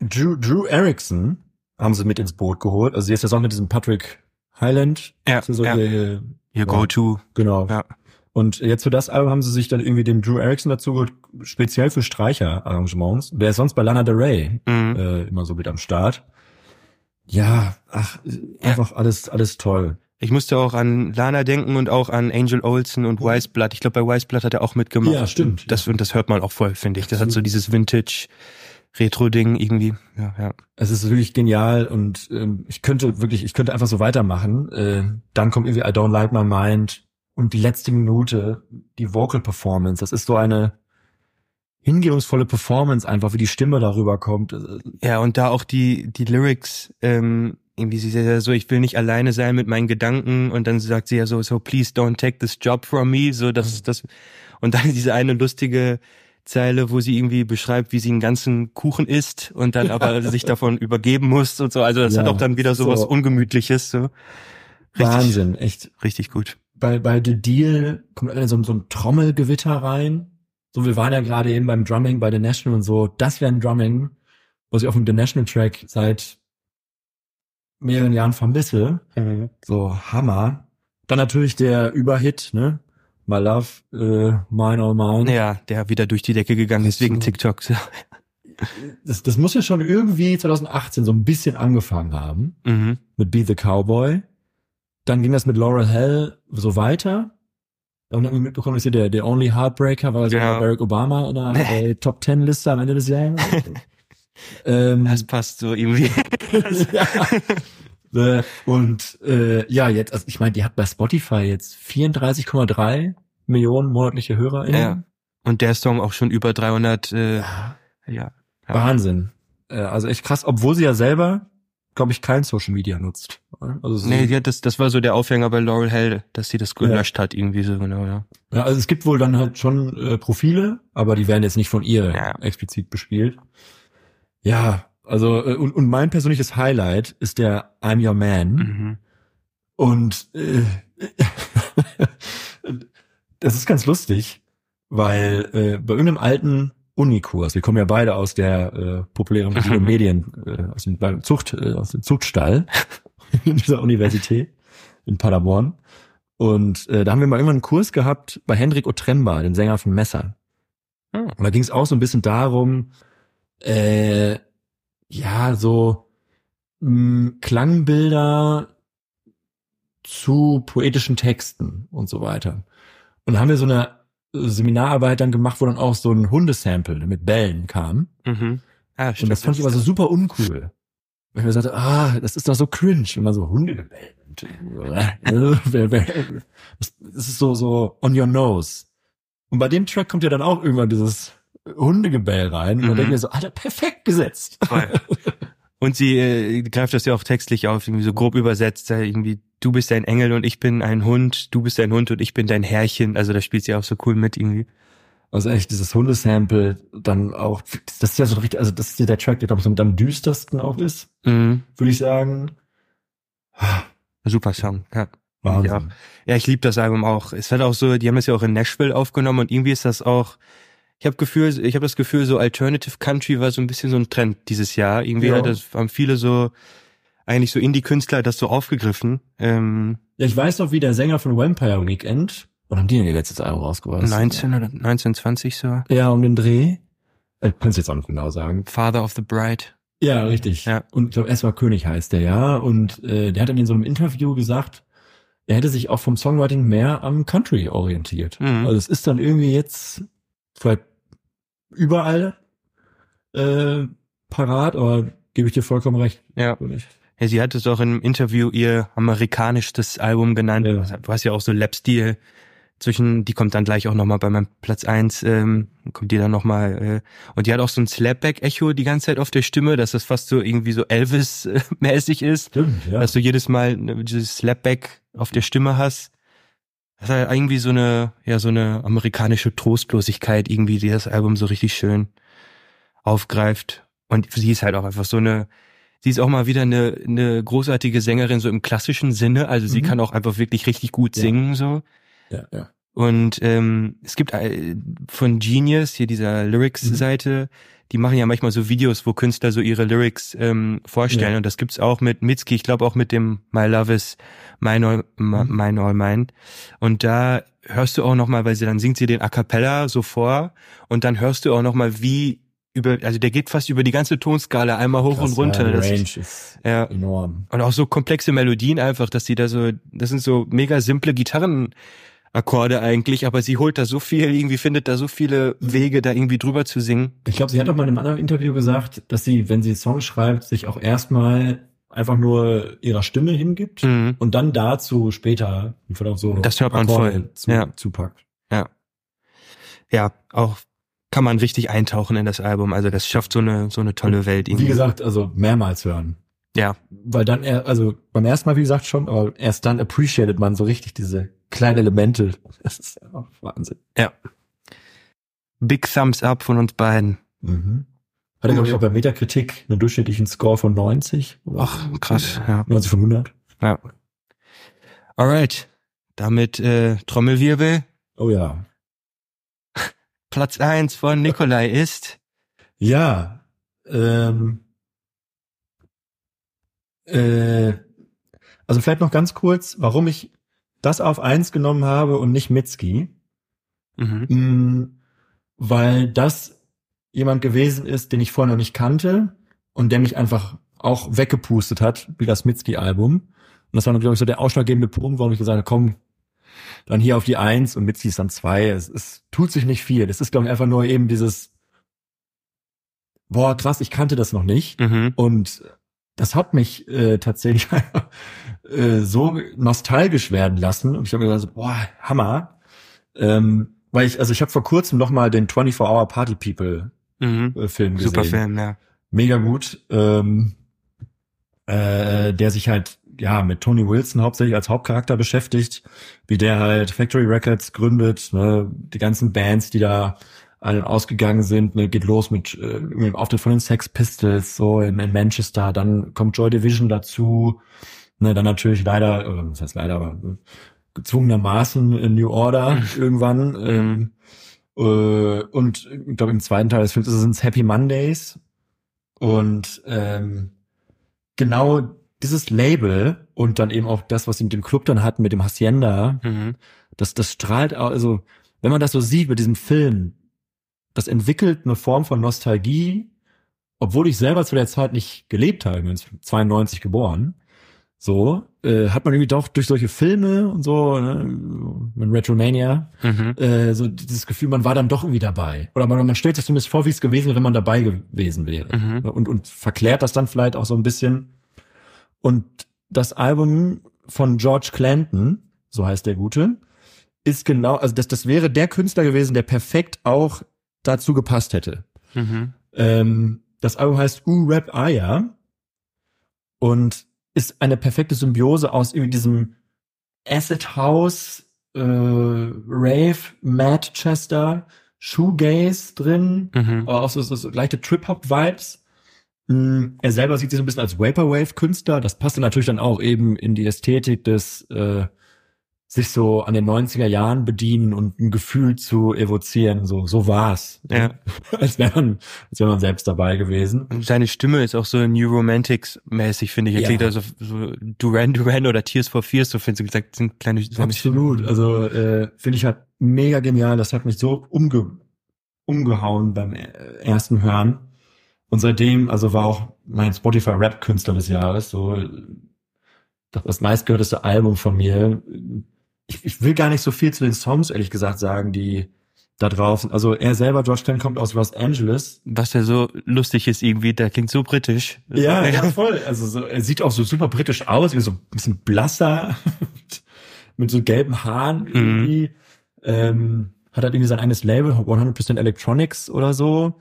Drew, Drew Erickson haben sie mit ins Boot geholt. Also sie ist ja auch mit diesem Patrick Highland. Ja, so ja. ihr, Ihr Ja. Go-To. genau. Ja. Und jetzt für das Album haben sie sich dann irgendwie den Drew Erickson dazu geholt, speziell für Streicher-Arrangements. Der ist sonst bei Lana Del Rey Mhm. äh, immer so mit am Start. Ja, ach, einfach alles, alles toll. Ich musste auch an Lana denken und auch an Angel Olsen und Wise Blood. Ich glaube, bei Wise Blood hat er auch mitgemacht. Ja, stimmt. Das, und das hört man auch voll, finde ich. Das hat so dieses Vintage-Retro-Ding irgendwie. Ja, ja. Es ist wirklich genial und ähm, ich könnte wirklich, ich könnte einfach so weitermachen. Äh, dann kommt irgendwie I Don't Like My Mind und die letzte Minute, die Vocal Performance. Das ist so eine hingebungsvolle Performance einfach, wie die Stimme darüber kommt. Ja, und da auch die, die Lyrics, ähm, irgendwie sie ist ja so, ich will nicht alleine sein mit meinen Gedanken und dann sagt sie ja so, so please don't take this job from me, so das das und dann diese eine lustige Zeile, wo sie irgendwie beschreibt, wie sie einen ganzen Kuchen isst und dann (laughs) aber sich davon übergeben muss und so. Also das Ja, hat auch dann wieder so was. Ungemütliches, so. Richtig, Wahnsinn, echt. Richtig gut. Bei, bei The Deal kommt so, so ein Trommelgewitter rein. So, wir waren ja gerade eben beim Drumming bei The National und so. Das wäre ein Drumming, was ich auf dem The National Track seit mehreren Jahren vermisse. So, Hammer. Dann natürlich der Überhit, ne? My Love, äh, Mine or Mine. Ja, der wieder durch die Decke gegangen ist wegen TikTok. (laughs) Das, das muss ja schon irgendwie 2018 so ein bisschen angefangen haben. Mhm. mit Be the Cowboy. Dann ging das mit Laurel Hell so weiter. Dann haben wir mitbekommen, dass hier der, der Only Heartbreaker war also Genau. Barack Obama in der äh, Top Ten Liste am Ende des Jahres. (laughs) ähm, Das passt so irgendwie. (laughs) ja. Äh, Und äh, ja, jetzt, also ich meine, die hat bei Spotify jetzt 34,3 Millionen monatliche HörerInnen. Ja. Und der Song auch schon über 300, äh, Ja, ja. Wahnsinn. Äh, also echt krass, obwohl sie ja selber, glaube ich, kein Social Media nutzt. Also Nee, ja, das, das war so der Aufhänger bei Laurel Hell, dass sie das gelöscht hat, irgendwie so, genau, ja. Ja, also es gibt wohl dann halt schon äh, Profile, aber die werden jetzt nicht von ihr Ja. explizit bespielt. Ja, Also äh, und, und mein persönliches Highlight ist der I'm Your Man. Mhm. Und äh, (laughs) das ist ganz lustig, weil äh, bei irgendeinem alten Unikurs, wir kommen ja beide aus der äh, populären (laughs) Medien, äh, aus dem Zucht, äh, aus dem Zuchtstall (laughs) in dieser Universität in Paderborn. Und äh, da haben wir mal irgendwann einen Kurs gehabt bei Hendrik Otremba, dem Sänger von Messer. Ah. Und da ging es auch so ein bisschen darum, äh, ja, so mh, Klangbilder zu poetischen Texten und so weiter. Und da haben wir so eine Seminararbeit dann gemacht, wo dann auch so ein Hundesample mit Bällen kam. Mhm. Ah, Und das fand ich aber so super uncool. Weil ich mir sagte, ah, das ist doch so cringe, wenn man so Hunde gebellt. Das ist so, so on your nose. Und bei dem Track kommt ja dann auch irgendwann dieses Hundegebell rein. Und Mhm. man denkt mir so, Alter, perfekt gesetzt. Voll. Und sie äh, greift das ja auch textlich auf, irgendwie so grob übersetzt, äh, irgendwie, du bist ein Engel und ich bin ein Hund, du bist ein Hund und ich bin dein Herrchen. Also da spielt sie auch so cool mit irgendwie. Also echt, dieses Hundesample dann auch, das ist ja so richtig, also das ist ja der Track, der glaube ich so am düstersten auch ist, Mhm. würde ich sagen. Super Song, ja. Wahnsinn. Ja. Ja, ich liebe das Album auch. Es hat auch so, die haben das ja auch in Nashville aufgenommen und irgendwie ist das auch, ich habe Gefühl, ich habe das Gefühl, so Alternative Country war so ein bisschen so ein Trend dieses Jahr. Irgendwie Ja. das, haben viele so, eigentlich so Indie-Künstler das so aufgegriffen. Ähm, Ja, ich weiß noch, wie der Sänger von Vampire Weekend, wann haben die denn ihr letztes Album rausgebracht? 19 oder 1920 so. Ja, um den Dreh. Ich kann es jetzt auch nicht genau sagen. Father of the Bride. Ja, richtig. Ja. Und ich glaube, Esma König heißt der, ja. Und äh, der hat dann in so einem Interview gesagt, er hätte sich auch vom Songwriting mehr am Country orientiert. Mhm. Also es ist dann irgendwie jetzt vielleicht überall äh, parat, aber gebe ich dir vollkommen recht. Ja. Ja, sie hat es auch im Interview ihr amerikanischstes Album genannt. Ja. Du hast ja auch so Lap-Stil zwischen, die kommt dann gleich auch nochmal bei meinem Platz eins ähm, kommt die dann nochmal, äh, und die hat auch so ein Slapback-Echo die ganze Zeit auf der Stimme, dass das fast so irgendwie so Elvis-mäßig ist, Stimmt, ja. dass du jedes Mal ne, dieses Slapback auf der Stimme hast. Das hat irgendwie so eine, ja, so eine amerikanische Trostlosigkeit irgendwie, die das Album so richtig schön aufgreift. Und sie ist halt auch einfach so eine, sie ist auch mal wieder eine, eine großartige Sängerin, so im klassischen Sinne. Also sie Mhm. kann auch einfach wirklich richtig gut Ja. singen, so. ja, ja. Und ähm, es gibt äh, von Genius, hier dieser Lyrics-Seite, die machen ja manchmal so Videos, wo Künstler so ihre Lyrics ähm, vorstellen. Ja. Und das gibt's auch mit Mitski, ich glaube auch mit dem My Love is Mine All, Mhm. Mine All Mine. Und da hörst du auch nochmal, weil sie dann singt sie den A Cappella so vor und dann hörst du auch nochmal, wie über, also der geht fast über die ganze Tonskala einmal hoch Krass, und runter. Ja, Das Range ist, ist ja, enorm. und auch so komplexe Melodien einfach, dass sie da so, das sind so mega simple Gitarrenakkorde eigentlich, aber sie holt da so viel, irgendwie findet da so viele Wege, da irgendwie drüber zu singen. Ich glaube, sie hat auch mal in einem anderen Interview gesagt, dass sie, wenn sie Songs schreibt, sich auch erstmal einfach nur ihrer Stimme hingibt Mhm. und dann dazu später vielleicht so Das hört man Akkorde voll, zu, ja. zupackt. Ja, auch kann man richtig eintauchen in das Album. Also das schafft so eine, so eine tolle Welt Wie irgendwie. gesagt, also mehrmals hören. Ja, Weil dann er, also beim ersten Mal, wie gesagt, schon, aber erst dann appreciated man so richtig diese kleinen Elemente. (laughs) Das ist ja auch Wahnsinn. Big Thumbs Up von uns beiden. Mhm. Hat er, glaube ich, auch bei Metakritik einen durchschnittlichen Score von 90. oder Ach, krass, ja. 90 von 100. ja. Alright, damit äh, Trommelwirbel. Oh ja. (laughs) Platz eins von Nikolai ist Ja, ähm, äh, also vielleicht noch ganz kurz, warum ich das auf eins genommen habe und nicht Mitski. mhm. Mm, Weil das jemand gewesen ist, den ich vorher noch nicht kannte und der mich einfach auch weggepustet hat, wie das Mitski-Album. Und das war, glaube ich, so der ausschlaggebende Punkt, warum ich gesagt habe, komm, dann hier auf die Eins und Mitski ist dann zwei. Es, es tut sich nicht viel. Es ist, glaube ich, einfach nur eben dieses, boah, krass, ich kannte das noch nicht. Mhm. Und das hat mich äh, tatsächlich (laughs) äh, so nostalgisch werden lassen. Und ich habe mir gedacht, boah, Hammer. Ähm, weil ich, also ich habe vor kurzem noch mal den 24-Hour Party People Mhm. äh, Film gesehen. Super Film, ja. Mega gut. Ähm, äh, der sich halt ja mit Tony Wilson hauptsächlich als Hauptcharakter beschäftigt, wie der halt Factory Records gründet, ne, die ganzen Bands, die da alle ausgegangen sind. Ne, geht los mit, äh, mit dem Auftritt von den Sex Pistols so in, in Manchester. Dann kommt Joy Division dazu. Ne, dann natürlich leider, äh, was heißt leider, aber äh, gezwungenermaßen in New Order irgendwann. Ähm, äh, und ich glaube im zweiten Teil des Films sind es Happy Mondays. Und ähm, genau dieses Label und dann eben auch das, was sie mit dem Club dann hatten, mit dem Hacienda, Mhm. das, das strahlt auch, also wenn man das so sieht mit diesem Film, das entwickelt eine Form von Nostalgie, obwohl ich selber zu der Zeit nicht gelebt habe, ich bin 92 geboren, so, äh, hat man irgendwie doch durch solche Filme und so, ne, mit Retromania, Mhm. äh, so dieses Gefühl, man war dann doch irgendwie dabei. Oder man, man stellt sich zumindest vor, wie es gewesen wäre, wenn man dabei gewesen wäre. Mhm. Und, und verklärt das dann vielleicht auch so ein bisschen. Und das Album von George Clanton, so heißt der Gute, ist genau, also das, das wäre der Künstler gewesen, der perfekt auch dazu gepasst hätte. Mhm. Ähm, das Album heißt U-Rap Aya und ist eine perfekte Symbiose aus irgendwie diesem Acid House, äh, Rave, Manchester, Shoegaze drin, Mhm. aber auch so, so, so leichte Trip-Hop-Vibes. Mm, Er selber sieht sich so ein bisschen als Vaporwave-Künstler. Das passte natürlich dann auch eben in die Ästhetik des äh, sich so an den 90er Jahren bedienen und ein Gefühl zu evozieren. So, so war's. Ja. (laughs) als wäre man, als wäre man selbst dabei gewesen. Und seine Stimme ist auch so New Romantics mäßig, finde ich. Er Ja. klingt also so Duran Duran oder Tears for Fears, so findest du gesagt, sind kleine seine Absolut. Also äh, finde ich halt mega genial. Das hat mich so umge umgehauen beim äh, ersten Hören. Und seitdem, also war auch mein Spotify Rap Künstler des Jahres, so äh, das meistgehörteste Album von mir. Ich, ich will gar nicht so viel zu den Songs, ehrlich gesagt, sagen, die da drauf sind. Also er selber, George Clinton, kommt aus Los Angeles. Was ja so lustig ist irgendwie, der klingt so britisch. Ja, (laughs) ja, voll. Also so, er sieht auch so super britisch aus, wie so ein bisschen blasser, (laughs) mit so gelben Haaren irgendwie. Ähm, hat halt irgendwie sein eigenes Label, 100% Electronics oder so.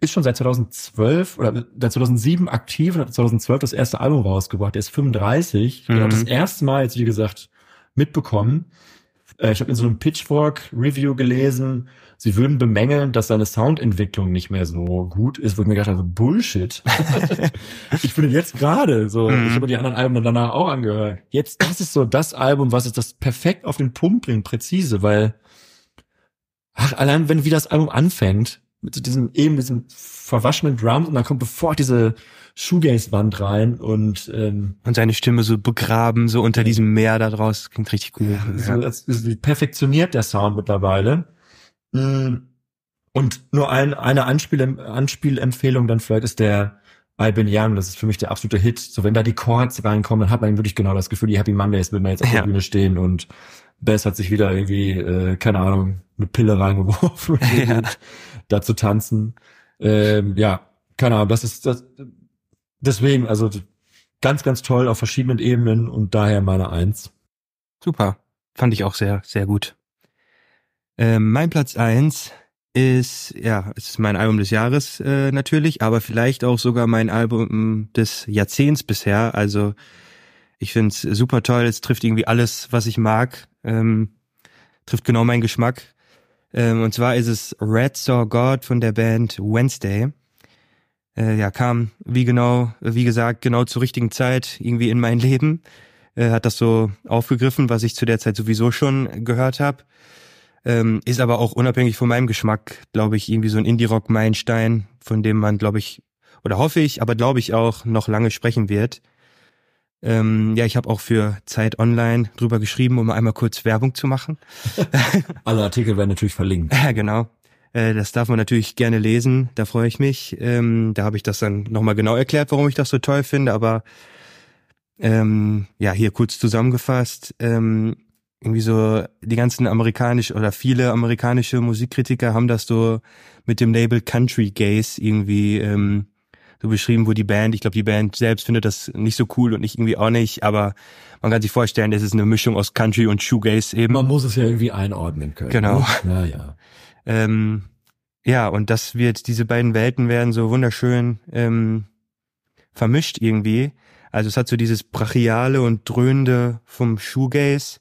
Ist schon seit 2012 oder seit 2007 aktiv und hat 2012 das erste Album rausgebracht. Er ist 35. Mhm. Habe das erste Mal jetzt, wie gesagt, mitbekommen. Äh, ich habe in so einem Pitchfork-Review gelesen, sie würden bemängeln, dass seine Soundentwicklung nicht mehr so gut ist, wo ich mir gedacht habe, Bullshit. (laughs) ich finde jetzt gerade so, Mhm. ich habe die anderen Alben dann danach auch angehört. Jetzt, das ist so das Album, was es das perfekt auf den Punkt bringt, präzise, weil, ach, allein wenn wie das Album anfängt, mit so diesem, eben diesem verwaschenen Drums und dann kommt sofort diese Shoegaze-Wand rein und, ähm, Und seine Stimme so begraben, so unter diesem Meer da draus, klingt richtig cool. so, das ist perfektioniert der Sound mittlerweile. Mm, Und nur ein, eine Anspiel, Anspielempfehlung dann vielleicht ist der I Been Young, das ist für mich der absolute Hit. So wenn da die Chords reinkommen, dann hat man wirklich genau das Gefühl, die Happy Mondays will man jetzt auf Ja. der Bühne stehen und Bess hat sich wieder irgendwie, äh, keine Ahnung, eine Pille reingeworfen, (laughs) Ja. da zu tanzen. Ähm, ja, keine Ahnung, das ist das, deswegen, also ganz, ganz toll auf verschiedenen Ebenen und daher meine Eins. Super. Fand ich auch sehr, sehr gut. Ähm, mein Platz eins ist, ja, es ist mein Album des Jahres äh, natürlich, aber vielleicht auch sogar mein Album des Jahrzehnts bisher. Also ich finde es super toll, es trifft irgendwie alles, was ich mag, ähm, trifft genau meinen Geschmack. Ähm, und zwar ist es Red Saw God von der Band Wednesday. Äh, ja, kam wie genau, wie gesagt, genau zur richtigen Zeit irgendwie in mein Leben äh, hat das so aufgegriffen, was ich zu der Zeit sowieso schon gehört habe. Ähm, ist aber auch unabhängig von meinem Geschmack, glaube ich, irgendwie so ein Indie-Rock-Meilenstein, von dem man, glaube ich, oder hoffe ich, aber glaube ich auch noch lange sprechen wird. Ähm, ja, ich habe auch für Zeit Online drüber geschrieben, um einmal kurz Werbung zu machen. (laughs) Alle Artikel werden natürlich verlinkt. Ja, genau. Äh, Das darf man natürlich gerne lesen, da freue ich mich. Ähm, da habe ich das dann nochmal genau erklärt, warum ich das so toll finde, aber ähm, ja, hier kurz zusammengefasst, ähm, irgendwie so die ganzen amerikanisch oder viele amerikanische Musikkritiker haben das so mit dem Label Country Gaze irgendwie ähm, so beschrieben, wo die Band, ich glaube, die Band selbst findet das nicht so cool und ich irgendwie auch nicht, aber man kann sich vorstellen, das ist eine Mischung aus Country und Shoegaze eben. Man muss es ja irgendwie einordnen können. Genau. Ne? Ja, ja. Ähm, ja, und das wird, diese beiden Welten werden so wunderschön ähm, vermischt irgendwie. Also es hat so dieses brachiale und dröhnende vom Shoegaze.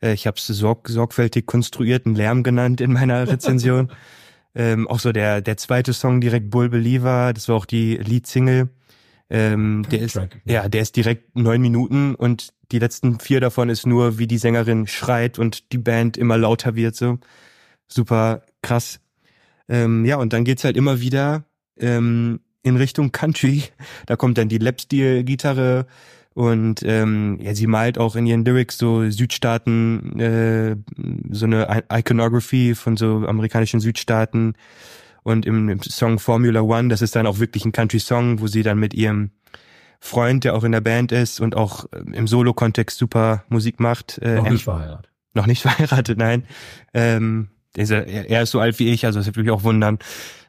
Äh, ich habe es sorg sorgfältig konstruierten Lärm genannt in meiner (laughs) Rezension. Ähm, auch so der, der zweite Song direkt Bull Believer, das war auch die Lead-Single. Ähm, der ist, ja, der ist direkt neun Minuten und die letzten vier davon ist nur, wie die Sängerin schreit und die Band immer lauter wird, so. Super krass. Ähm, ja, und dann geht's halt immer wieder ähm, in Richtung Country. Da kommt dann die Lap-Steel-Gitarre und ähm, ja, sie malt auch in ihren Lyrics so Südstaaten, äh, so eine I Iconography von so amerikanischen Südstaaten. Und im, im Song Formula One, das ist dann auch wirklich ein Country-Song, wo sie dann mit ihrem Freund, der auch in der Band ist und auch ähm, im Solo-Kontext super Musik macht. Äh, Noch nicht verheiratet. noch nicht (laughs) verheiratet, nein. Ähm, ist, er er ist so alt wie ich, also das würde mich auch wundern.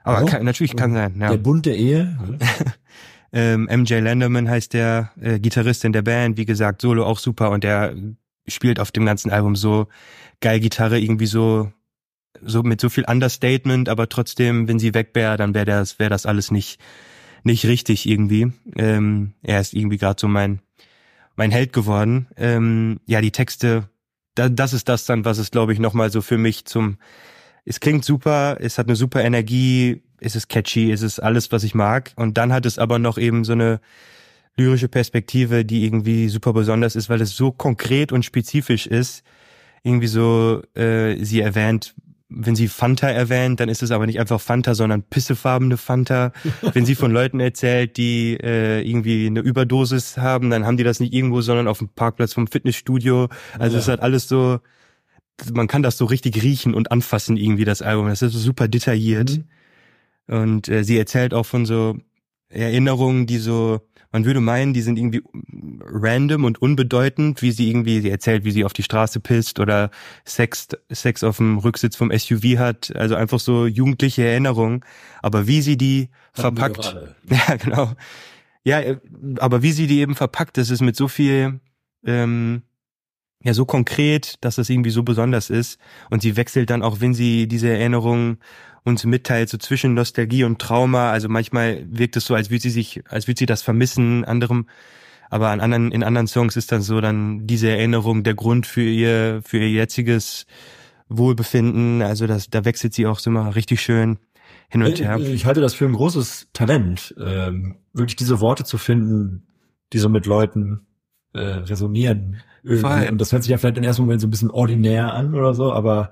Aber Oh. kann, natürlich kann sein, ja. Der Bund der Ehe. (laughs) Ähm, MJ Landerman heißt der äh, Gitarrist in der Band, wie gesagt, Solo auch super und der spielt auf dem ganzen Album so geil Gitarre, irgendwie so so mit so viel Understatement, aber trotzdem, wenn sie weg wäre, dann wäre das wäre das alles nicht nicht richtig irgendwie. Ähm, er ist irgendwie gerade so mein mein Held geworden. Ähm, ja, die Texte, da, das ist das dann, was es glaube ich nochmal so für mich zum es klingt super, es hat eine super Energie, es ist catchy, es ist alles, was ich mag. Und dann hat es aber noch eben so eine lyrische Perspektive, die irgendwie super besonders ist, weil es so konkret und spezifisch ist. Irgendwie so, äh, sie erwähnt, wenn sie Fanta erwähnt, dann ist es aber nicht einfach Fanta, sondern pissefarbene Fanta. (laughs) wenn sie von Leuten erzählt, die äh, irgendwie eine Überdosis haben, dann haben die das nicht irgendwo, sondern auf dem Parkplatz vom Fitnessstudio. Also Ja. es hat alles so, man kann das so richtig riechen und anfassen irgendwie, das Album. Das ist so super detailliert. Und äh, sie erzählt auch von so Erinnerungen, die so, man würde meinen, die sind irgendwie random und unbedeutend, wie sie irgendwie, sie erzählt, wie sie auf die Straße pisst oder Sex, Sex auf dem Rücksitz vom SUV hat. Also einfach so jugendliche Erinnerungen. Aber wie sie die verpackt. (laughs) Ja, genau. Ja, äh, aber wie sie die eben verpackt, das ist mit so viel, ähm, ja, so konkret, dass es irgendwie so besonders ist. Und sie wechselt dann auch, wenn sie diese Erinnerungen uns mitteilt, so zwischen Nostalgie und Trauma. Also manchmal wirkt es so, als würde sie sich, als würde sie das vermissen, anderem. Aber an anderen, in anderen Songs ist dann so dann diese Erinnerung der Grund für ihr, für ihr jetziges Wohlbefinden. Also das, da wechselt sie auch so immer richtig schön hin und her. Ich halte das für ein großes Talent, ähm, wirklich diese Worte zu finden, die so mit Leuten äh, resonieren. Irgendwie. Voll. Und das hört sich ja vielleicht im ersten Moment so ein bisschen ordinär an oder so, aber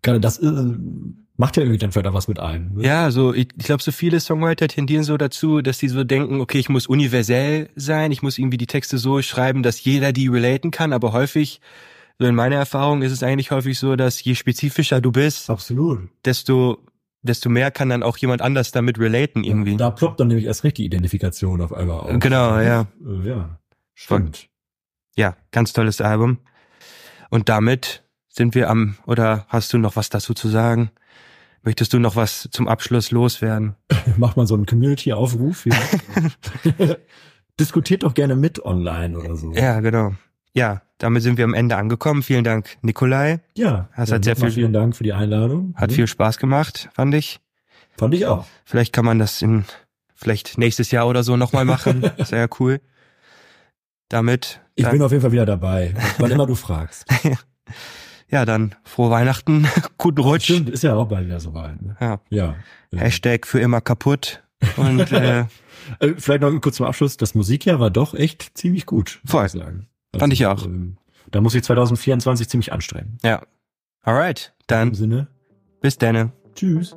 gerade das äh, macht ja irgendwie dann vielleicht auch was mit einem. ne? Ja, so ich, ich glaube, so viele Songwriter tendieren so dazu, dass sie so denken, okay, ich muss universell sein, ich muss irgendwie die Texte so schreiben, dass jeder die relaten kann, aber häufig, so in meiner Erfahrung ist es eigentlich häufig so, dass je spezifischer du bist, Absolut. desto desto mehr kann dann auch jemand anders damit relaten irgendwie. Da ploppt dann nämlich erst recht die Identifikation auf einmal auf. Genau, ja. Äh, ja. Stimmt. Ja, ganz tolles Album. Und damit sind wir am, oder hast du noch was dazu zu sagen? Möchtest du noch was zum Abschluss loswerden? (laughs) Macht man so einen Community-Aufruf. Ja. (laughs) (laughs) Diskutiert doch gerne mit online oder so. Ja, genau. Ja, damit sind wir am Ende angekommen. Vielen Dank, Nikolai. Ja, Das dann hat sehr viel- vielen Dank für die Einladung. Hat Mhm. viel Spaß gemacht, fand ich. Fand ich auch. Vielleicht kann man das in, vielleicht nächstes Jahr oder so nochmal machen. Sehr ja cool. Damit, Ich bin auf jeden Fall wieder dabei, wann immer du fragst. (laughs) ja, dann frohe Weihnachten, (laughs) guten Rutsch. Stimmt, ist ja auch bald wieder soweit. Ne? Ja. Ja. Hashtag für immer kaputt. Und (laughs) äh, Äh, Vielleicht noch kurz zum Abschluss. Das Musikjahr war doch echt ziemlich gut. Voll. ich Sagen. Fand ich auch. Ähm, da muss ich 2024 ziemlich anstrengen. ja. Alright, dann Sinne, bis dann. tschüss.